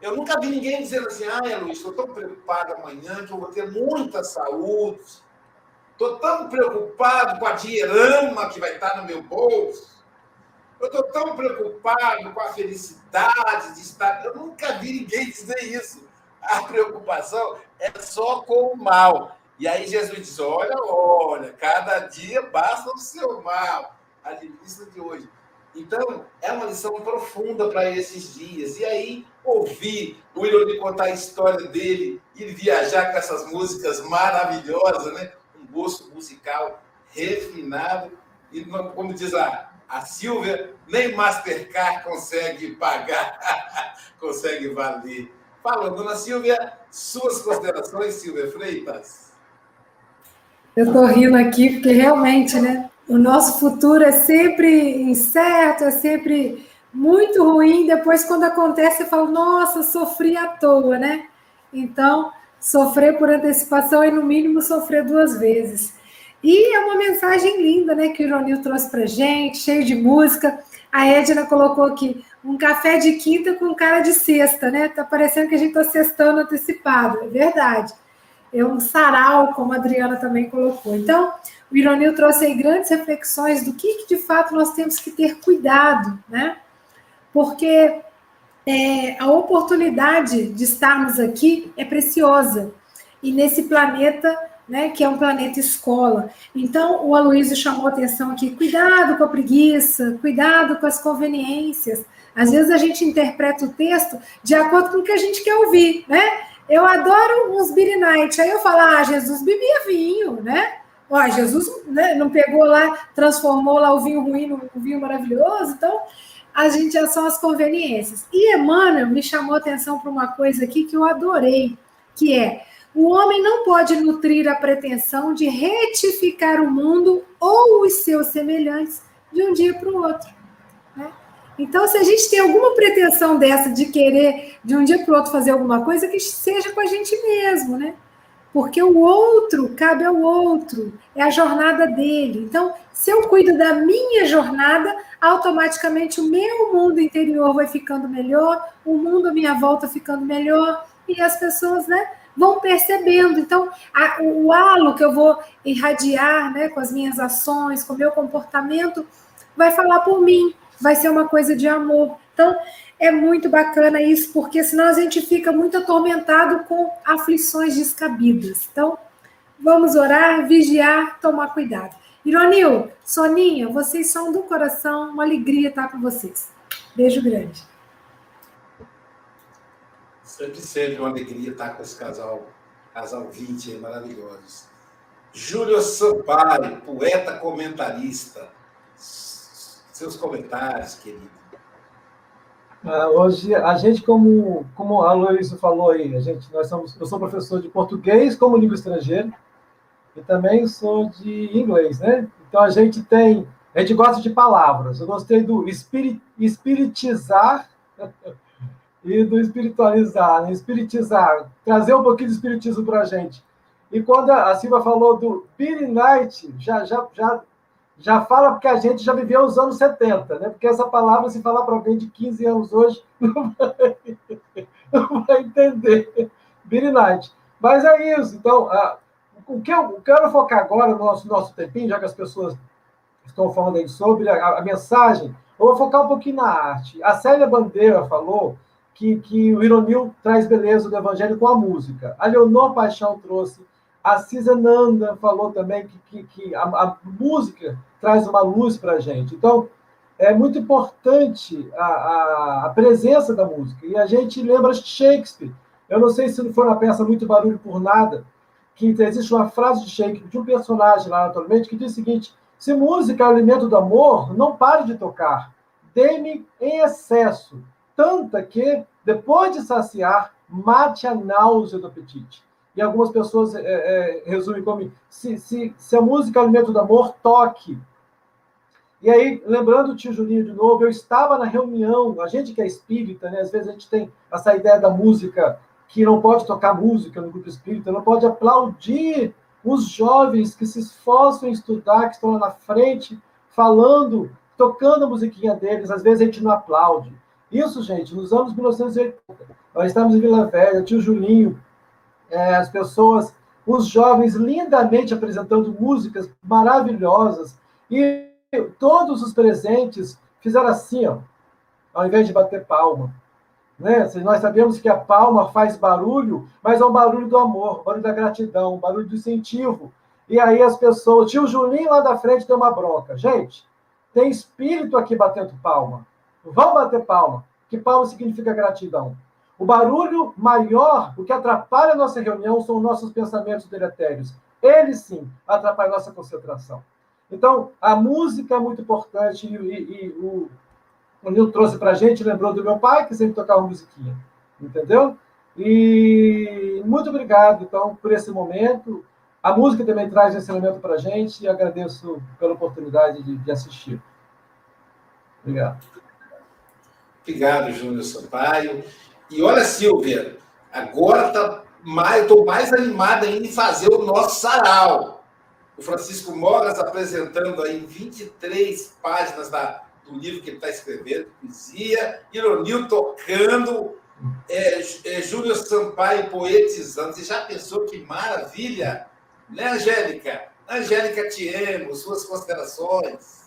Eu nunca vi ninguém dizendo assim, ah, Luiz, estou tão preocupado amanhã que eu vou ter muita saúde. Estou tão preocupado com a dinheirama que vai estar no meu bolso. Eu estou tão preocupado com a felicidade de estar. Eu nunca vi ninguém dizer isso. A preocupação é só com o mal. E aí Jesus diz: olha, olha, cada dia basta o seu mal. A revista de hoje. Então, é uma lição profunda para esses dias. E aí, ouvir o Irone contar a história dele, ir viajar com essas músicas maravilhosas, né? Um gosto musical refinado. E, como diz a, a Silvia, nem Mastercard consegue pagar, consegue valer. Fala, dona Silvia, suas considerações, Silvia Freitas. Eu estou rindo aqui porque realmente, né? O nosso futuro é sempre incerto, é sempre muito ruim. Depois, quando acontece, você fala, nossa, sofri à toa, né? Então, sofrer por antecipação é, no mínimo, sofrer duas vezes. E é uma mensagem linda, né, que o Ronil trouxe para gente, cheio de música. A Edna colocou aqui um café de quinta com cara de sexta, né? Tá parecendo que a gente está sextando antecipado, é verdade. É um sarau, como a Adriana também colocou. Então, o Ironil trouxe aí grandes reflexões do que, que de fato nós temos que ter cuidado, né? Porque é, a oportunidade de estarmos aqui é preciosa. E nesse planeta, né, que é um planeta escola. Então, o Aloysio chamou atenção aqui: cuidado com a preguiça, cuidado com as conveniências. Às vezes a gente interpreta o texto de acordo com o que a gente quer ouvir, né? Eu adoro uns Beer Night. Aí eu falo, ah, Jesus bebia vinho, né? Ó, Jesus né, não pegou lá, transformou lá o vinho ruim no vinho maravilhoso, então a gente já são as conveniências. E Emmanuel me chamou a atenção para uma coisa aqui que eu adorei, que é o homem não pode nutrir a pretensão de retificar o mundo ou os seus semelhantes de um dia para o outro. Né? Então, se a gente tem alguma pretensão dessa de querer de um dia para o outro fazer alguma coisa, que seja com a gente mesmo, né? porque o outro cabe ao outro, é a jornada dele. Então, se eu cuido da minha jornada, automaticamente o meu mundo interior vai ficando melhor, o mundo à minha volta ficando melhor, e as pessoas, né, vão percebendo. Então, a, o, halo que eu vou irradiar, né, com as minhas ações, com o meu comportamento, vai falar por mim, vai ser uma coisa de amor. Então, é muito bacana isso, porque senão a gente fica muito atormentado com aflições descabidas. Então, vamos orar, vigiar, tomar cuidado. Ironil, Soninha, vocês são do coração, uma alegria estar com vocês. Beijo grande. Sempre, sempre uma alegria estar com esse casal, casal 20 maravilhosos. Júlio Sampaio, poeta comentarista. Seus comentários, querido. Uh, hoje, a gente, como, como a Luísa falou aí, a gente, nós somos, eu sou professor de português como língua estrangeira e também sou de inglês, né? Então, a gente tem, a gente gosta de palavras. Eu gostei do espirit, espiritizar e do espiritualizar, né? espiritizar, trazer um pouquinho de espiritismo para a gente. E quando a Silva falou do Billy Night, já, já, já já fala porque a gente já viveu os anos 70, né? Porque essa palavra, se falar para alguém de 15 anos hoje, não vai, não vai entender. Billy Knight. Mas é isso. Então, o que eu quero focar agora no nosso, nosso tempinho, já que as pessoas estão falando aí sobre a, a mensagem, eu vou focar um pouquinho na arte. A Célia Bandeira falou que, que o Ironil traz beleza do evangelho com a música. A Leonor Paixão trouxe a Cisa Nanda falou também que, que, que a, a, música traz uma luz para a gente. Então, é muito importante a, a, a, presença da música. E a gente lembra Shakespeare. Eu não sei se foi uma peça muito barulho por nada, que existe uma frase de Shakespeare, de um personagem lá atualmente, que diz o seguinte: se música é alimento do amor, não pare de tocar. Dê-me em excesso, tanta que, depois de saciar, mate a náusea do apetite e algumas pessoas é, é, resumem como se, se, se a música é alimento do amor, toque. E aí, lembrando o tio Juninho de novo, eu estava na reunião, a gente que é espírita, né, às vezes a gente tem essa ideia da música, que não pode tocar música no grupo espírita, não pode aplaudir os jovens que se esforçam em estudar, que estão lá na frente, falando, tocando a musiquinha deles, às vezes a gente não aplaude. Isso, gente, nos anos 1980. Nós estávamos em Vila Velha, tio Julinho, é, as pessoas, os jovens lindamente apresentando músicas maravilhosas, e todos os presentes fizeram assim, ó, ao invés de bater palma. Né? Nós sabemos que a palma faz barulho, mas é um barulho do amor, barulho da gratidão, barulho do incentivo. E aí as pessoas, tio Julinho lá da frente deu uma bronca. Gente, tem espírito aqui batendo palma. Vão bater palma, que palma significa gratidão. O barulho maior, o que atrapalha a nossa reunião, são os nossos pensamentos deletérios. Eles sim atrapalham a nossa concentração. Então, a música é muito importante e, e, e o, o Nil trouxe para a gente, lembrou do meu pai, que sempre tocava musiquinha. Entendeu? E muito obrigado, então, por esse momento. A música também traz ensinamento para a gente e agradeço pela oportunidade de, de assistir. Obrigado. Obrigado, Júnior Sampaio. E olha, Silvia, agora tá mais, estou mais animado ainda em fazer o nosso sarau. O Francisco Mogas apresentando aí 23 páginas da, do livro que ele está escrevendo, poesia, Ironil tocando, é, é, Júlio Sampaio poetizando. Você já pensou que maravilha? Né, Angélica? Angélica, te amo, suas considerações.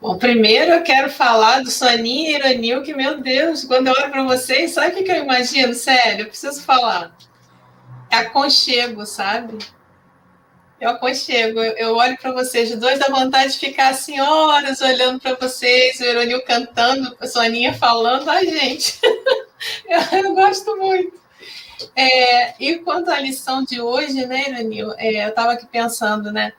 Bom, primeiro eu quero falar do Soninha e Ironil, que, meu Deus, quando eu olho para vocês, sabe o que, que eu imagino? Sério, eu preciso falar. É aconchego, sabe? Eu aconchego. Eu olho para vocês, dois dá vontade de ficar assim horas olhando para vocês, o Ironil cantando, a Soninha falando. Ai, gente, eu, eu gosto muito. É, e quanto à lição de hoje, né, Ironil, é, eu estava aqui pensando, né?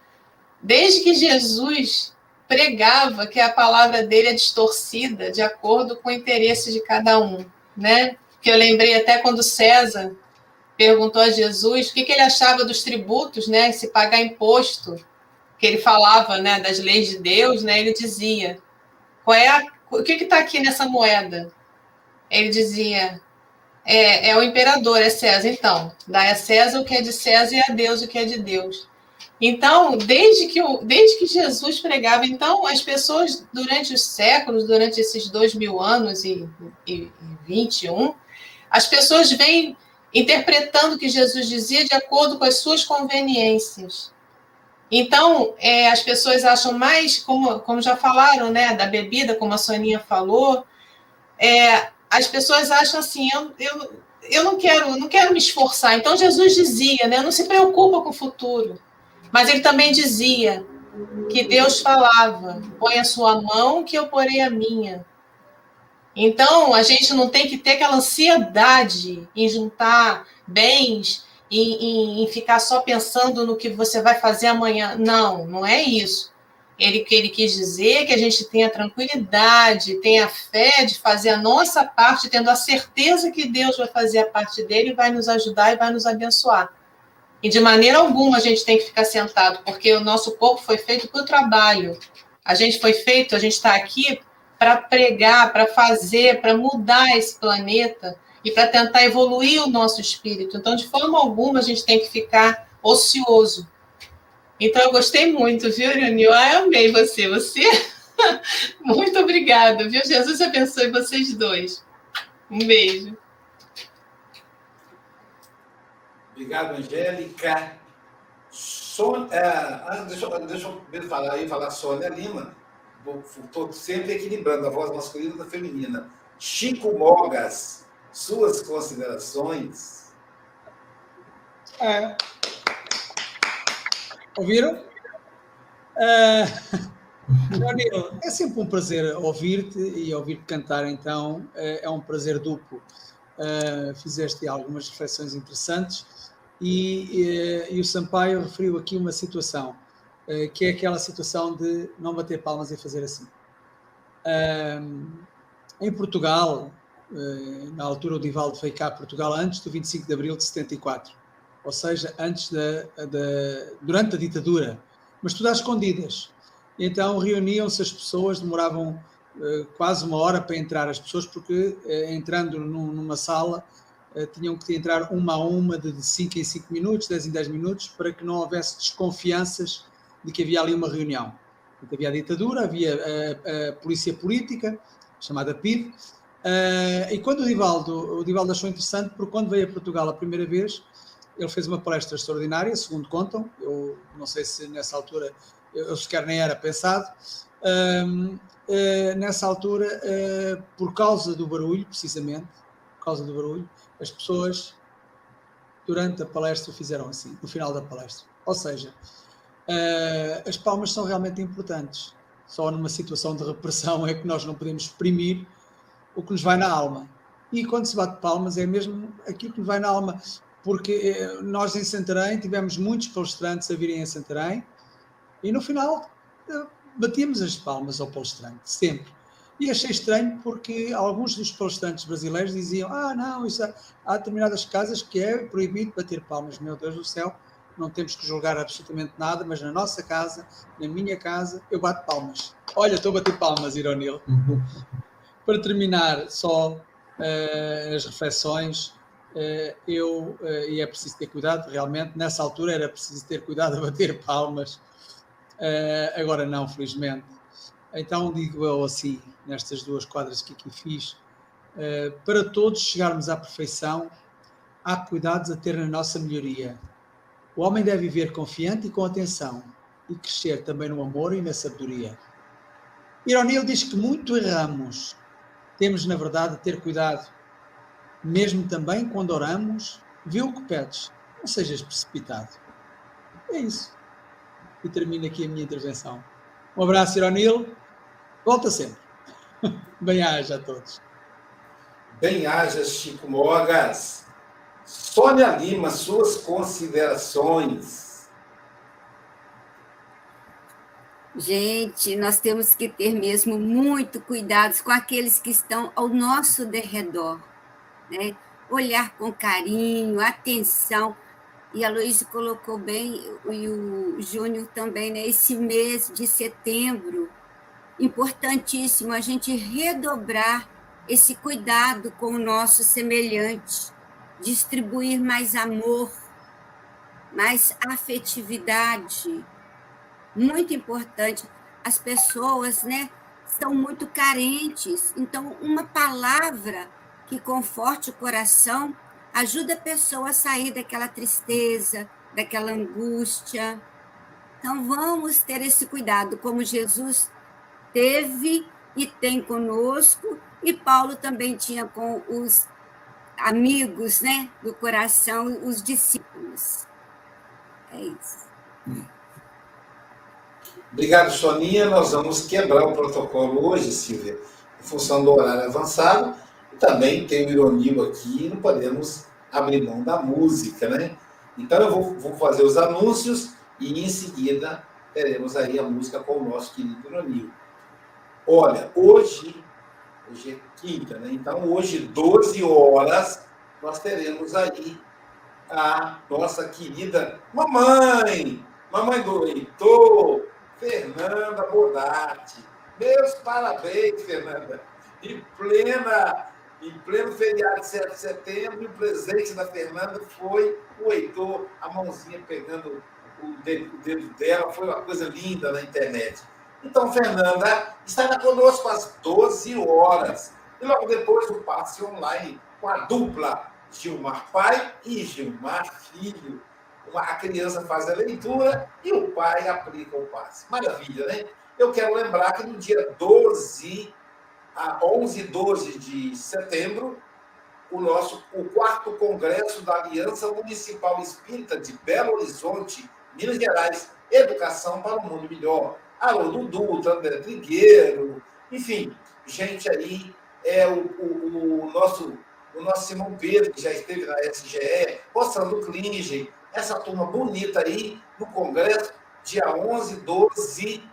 Desde que Jesus pregava que a palavra dele é distorcida de acordo com o interesse de cada um, né? Que eu lembrei até quando César perguntou a Jesus o que, que ele achava dos tributos, né? Se pagar imposto, que ele falava, né, das leis de Deus, né? Ele dizia, qual é a, o que está aqui nessa moeda? Ele dizia, é, é, o imperador, é César. Então, dá a César o que é de César e a Deus o que é de Deus. Então, desde que, desde que Jesus pregava, então, as pessoas, durante os séculos, durante esses dois mil anos e, e, e 21, as pessoas vêm interpretando o que Jesus dizia de acordo com as suas conveniências. Então, é, as pessoas acham mais, como, como já falaram, né, da bebida, como a Soninha falou, é, as pessoas acham assim, eu, eu, eu não quero não quero me esforçar. Então, Jesus dizia, né, não se preocupa com o futuro. Mas ele também dizia que Deus falava, põe a sua mão que eu porei a minha. Então, a gente não tem que ter aquela ansiedade em juntar bens, em, em, em, ficar só pensando no que você vai fazer amanhã. Não, não é isso. Ele, ele quis dizer que a gente tenha tranquilidade, tenha fé de fazer a nossa parte, tendo a certeza que Deus vai fazer a parte dele, vai nos ajudar e vai nos abençoar. E de maneira alguma a gente tem que ficar sentado, porque o nosso corpo foi feito para o trabalho. A gente foi feito, a gente está aqui para pregar, para fazer, para mudar esse planeta e para tentar evoluir o nosso espírito. Então, de forma alguma, a gente tem que ficar ocioso. Então, eu gostei muito, viu, Reunil? Ah, eu amei você. Você. muito obrigada, viu? Jesus abençoe vocês dois. Um beijo. Obrigado, Angélica. Sônia, ah, deixa, deixa eu falar aí, falar Sônia Lima estou sempre equilibrando a voz masculina da feminina. Chico Mogas, suas considerações? É. Ouviram? É... é sempre um prazer ouvir-te e ouvir-te cantar, então é, é um prazer duplo. Uh, fizeste algumas reflexões interessantes e, e, e o Sampaio referiu aqui uma situação eh, que é aquela situação de não bater palmas e fazer assim. em Portugal, eh, na altura o Divaldo veio cá a Portugal antes do 25 de abril de 74, ou seja, antes da, da durante a ditadura, mas tudo às escondidas. Então reuniam-se as pessoas, demoravam quase uma hora para entrar as pessoas, porque entrando num, numa sala tinham que entrar uma a uma, de 5 em 5 minutos, 10 em 10 minutos, para que não houvesse desconfianças de que havia ali uma reunião. Havia a ditadura, havia a, a polícia política, chamada PID, uh, e quando o Divaldo, o Divaldo achou interessante, porque quando veio a Portugal a primeira vez, ele fez uma palestra extraordinária, segundo contam, eu não sei se nessa altura, eu, eu sequer nem era pensado, uh, uh, nessa altura, por causa do barulho, precisamente, por causa do barulho, as pessoas, durante a palestra, fizeram assim, no final da palestra. Ou seja, as palmas são realmente importantes só numa situação de repressão é que nós não podemos exprimir o que nos vai na alma. E quando se bate palmas é mesmo aquilo que nos vai na alma, porque eh, nós em Santarém tivemos muitos palestrantes a virem a Santarém e no final eh, batíamos as palmas ao palestrante, sempre. E achei estranho porque alguns dos palestrantes brasileiros diziam: Ah, não, isso há, há determinadas casas que é proibido bater palmas. Meu Deus do céu, não temos que julgar absolutamente nada, mas na nossa casa, na minha casa, eu bato palmas. Olha, estou a bater palmas, Ironil. Para terminar, só uh, as reflexões, uh, eu, uh, e é preciso ter cuidado, realmente, nessa altura era preciso ter cuidado a bater palmas, agora não, felizmente. Então digo eu assim, nestas duas quadras que aqui fiz, para todos chegarmos à perfeição, há cuidados a ter na nossa melhoria o homem deve viver confiante e com atenção, e crescer também no amor e na sabedoria. Ironil diz que muito erramos. Temos, na verdade, de ter cuidado. Mesmo também quando oramos, vê o que pedes, não sejas precipitado. É isso. E termino aqui a minha intervenção. Um abraço, Ironil. Volta sempre. Bem-aja a todos. Bem-aja, Chico Mogas. Sônia Lima, suas considerações. Gente, nós temos que ter mesmo muito cuidado com aqueles que estão ao nosso derredor, né? Olhar com carinho, atenção. E a Luísa colocou bem, e o Júnior também, né? Esse mês de setembro, importantíssimo a gente redobrar esse cuidado com o nosso semelhante distribuir mais amor, mais afetividade. Muito importante. As pessoas, né, estão muito carentes. Então, uma palavra que conforte o coração ajuda a pessoa a sair daquela tristeza, daquela angústia. Então, vamos ter esse cuidado, como Jesus teve e tem conosco, e Paulo também tinha com os amigos né, do coração, os discípulos. É isso. Obrigado, Soninha. Nós vamos quebrar o protocolo hoje, Silvia, em função do horário avançado. Também tem o ironio aqui, não podemos abrir mão da música, né? Então eu vou, vou fazer os anúncios e em seguida teremos aí a música com o nosso querido Ironio. Olha, hoje Hoje é quinta, né? Então, hoje, 12 horas, nós teremos aí a nossa querida mamãe, mamãe do Heitor, Fernanda Bonatti. Meus parabéns, Fernanda. Em plena, em pleno feriado de 7 de setembro, o presente da Fernanda foi o Heitor, a mãozinha pegando o dedo, o dedo dela, foi uma coisa linda na internet. Então, Fernanda estará conosco às 12 horas. E logo depois o passe online com a dupla Gilmar Pai e Gilmar Filho. A criança faz a leitura e o pai aplica o passe. Maravilha, né? Eu quero lembrar que no dia 12 a 11 e 12 de setembro, o nosso o quarto congresso da Aliança Municipal Espírita de Belo Horizonte, Minas Gerais, Educação para um Mundo Melhor Haroldo Dutra, André Trigueiro, enfim, gente aí, é o, o, o, nosso, o nosso Simão Pedro, que já esteve na SGE, mostrando o Klinge, essa turma bonita aí no Congresso, dia 11, 12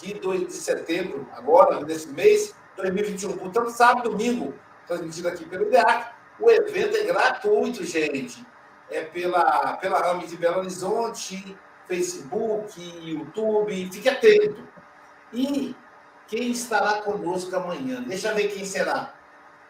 de, 2 de setembro, agora, nesse mês, 2021. Portanto, sábado domingo, transmitido aqui pelo IDEAC, o evento é gratuito, gente. É pela, pela Rame de Belo Horizonte, Facebook, YouTube, fique atento. E quem estará conosco amanhã? Deixa eu ver quem será.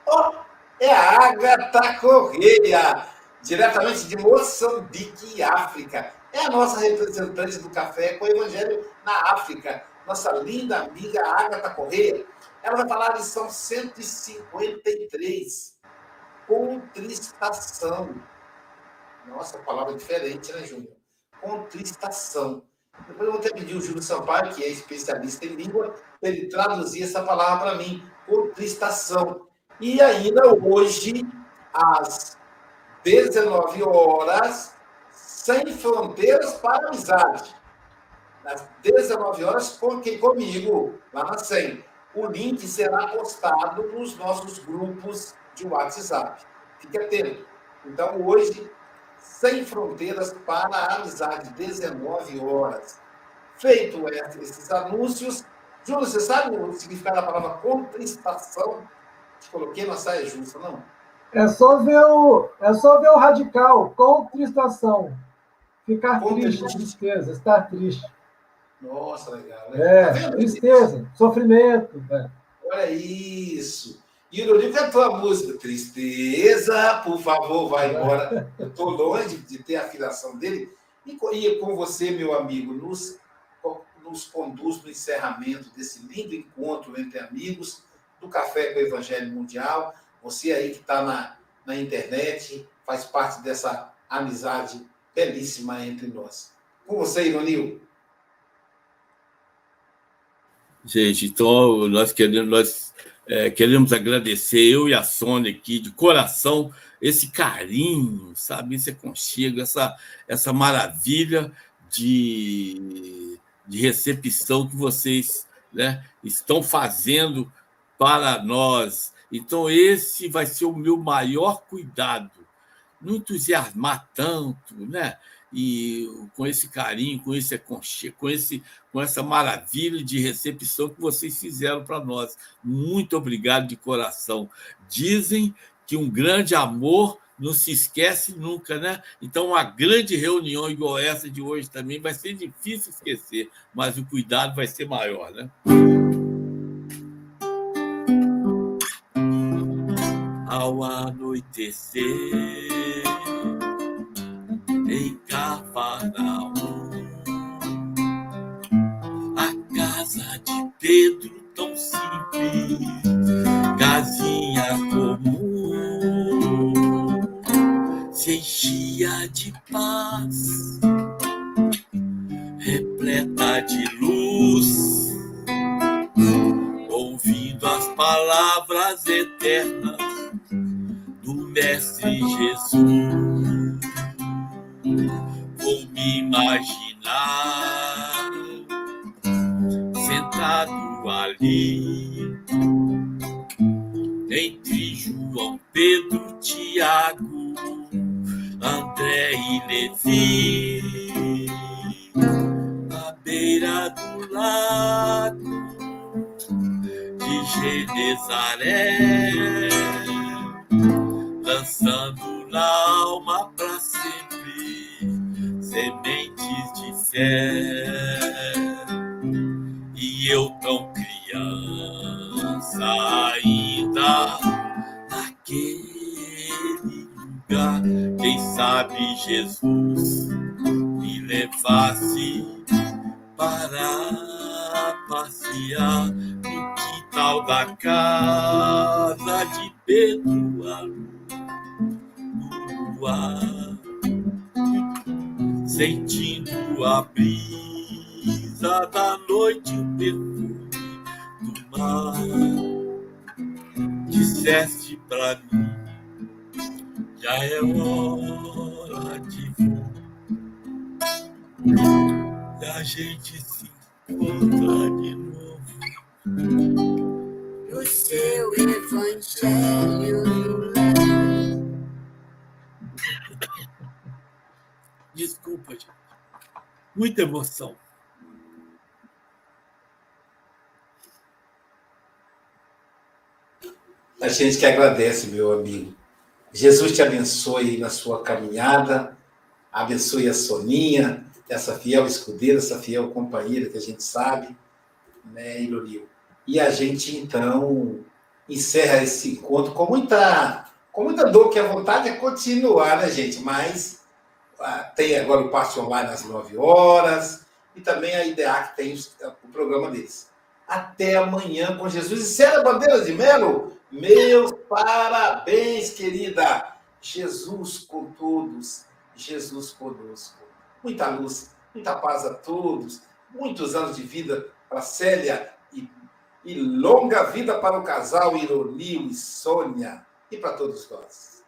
Oh, é a Agatha Correia, diretamente de Moçambique, África. É a nossa representante do café com o Evangelho na África. nossa linda amiga Agatha Correia. Ela vai falar a lição 153, contristação. Nossa, palavra diferente, né, Júnior? Contristação. Depois eu vou até pedir o Júlio Sampaio, que é especialista em língua, para ele traduzir essa palavra para mim, contristação. E ainda hoje, às 19 horas, sem fronteiras para amizade. Às 19 horas, quem comigo, lá na 100. O link será postado nos nossos grupos de WhatsApp. Fique atento. Então, hoje, sem fronteiras para a amizade, 19 horas. Feito esses anúncios, Júlio, você sabe o significado da palavra contristação? Te coloquei na saia justa, não? É só ver o, é só ver o radical, contristação. Ficar triste, tristeza, estar triste. Nossa, legal. Né? É, tá tristeza, sofrimento. Né? Olha isso. E o Lourinho cantou a música Tristeza, por favor, vai embora. Eu estou longe de ter a afiliação dele. E com você, meu amigo, nos, nos conduz no encerramento desse lindo encontro entre amigos do Café com o Evangelho Mundial. Você aí que está na, na internet, faz parte dessa amizade belíssima entre nós. Com você, Ironil. Gente, então nós queremos, nós é, queremos agradecer, eu e a Sônia aqui, de coração, esse carinho, sabe, esse aconchego, essa, essa maravilha de, de recepção que vocês né, estão fazendo para nós. Então, esse vai ser o meu maior cuidado. Não entusiasmar tanto, né? E com esse carinho, com esse com, esse, com essa maravilha de recepção que vocês fizeram para nós. Muito obrigado de coração. Dizem que um grande amor não se esquece nunca, né? Então, uma grande reunião igual essa de hoje também vai ser difícil esquecer, mas o cuidado vai ser maior, né? Ao anoitecer em Cafarnaum. A casa de Pedro tão simples, casinha comum, se enchia de paz, repleta de luz, ouvindo as palavras eternas do Mestre Jesus vou me imaginar sentado ali entre João, Pedro, Tiago, André e Levi, à beira do lago de Genezaré, lançando na alma para sempre sementes de fé. E eu tão criança ainda naquele lugar, quem sabe Jesus me levasse para passear no quintal da casa de Pedro a lua sentindo a brisa da noite, o perfume do mar. Disseste pra mim, já é hora de voar. E a gente se encontra de novo. O seu evangelho Desculpa, gente. Muita emoção. A gente que agradece, meu amigo. Jesus te abençoe na sua caminhada, abençoe a Soninha, essa fiel escudeira, essa fiel companheira que a gente sabe, né, Ilonil? E a gente, então, encerra esse encontro com muita, com muita dor, que a vontade é continuar, né, gente? Mas tem agora o passe online às 9 horas, e também a IDEAC tem o programa deles. Até amanhã com Jesus. E Célia Bandeira de Melo, meus parabéns, querida. Jesus com todos, Jesus conosco. Muita luz, muita paz a todos, muitos anos de vida para Célia e, e longa vida para o casal Ironil e Sônia e para todos nós.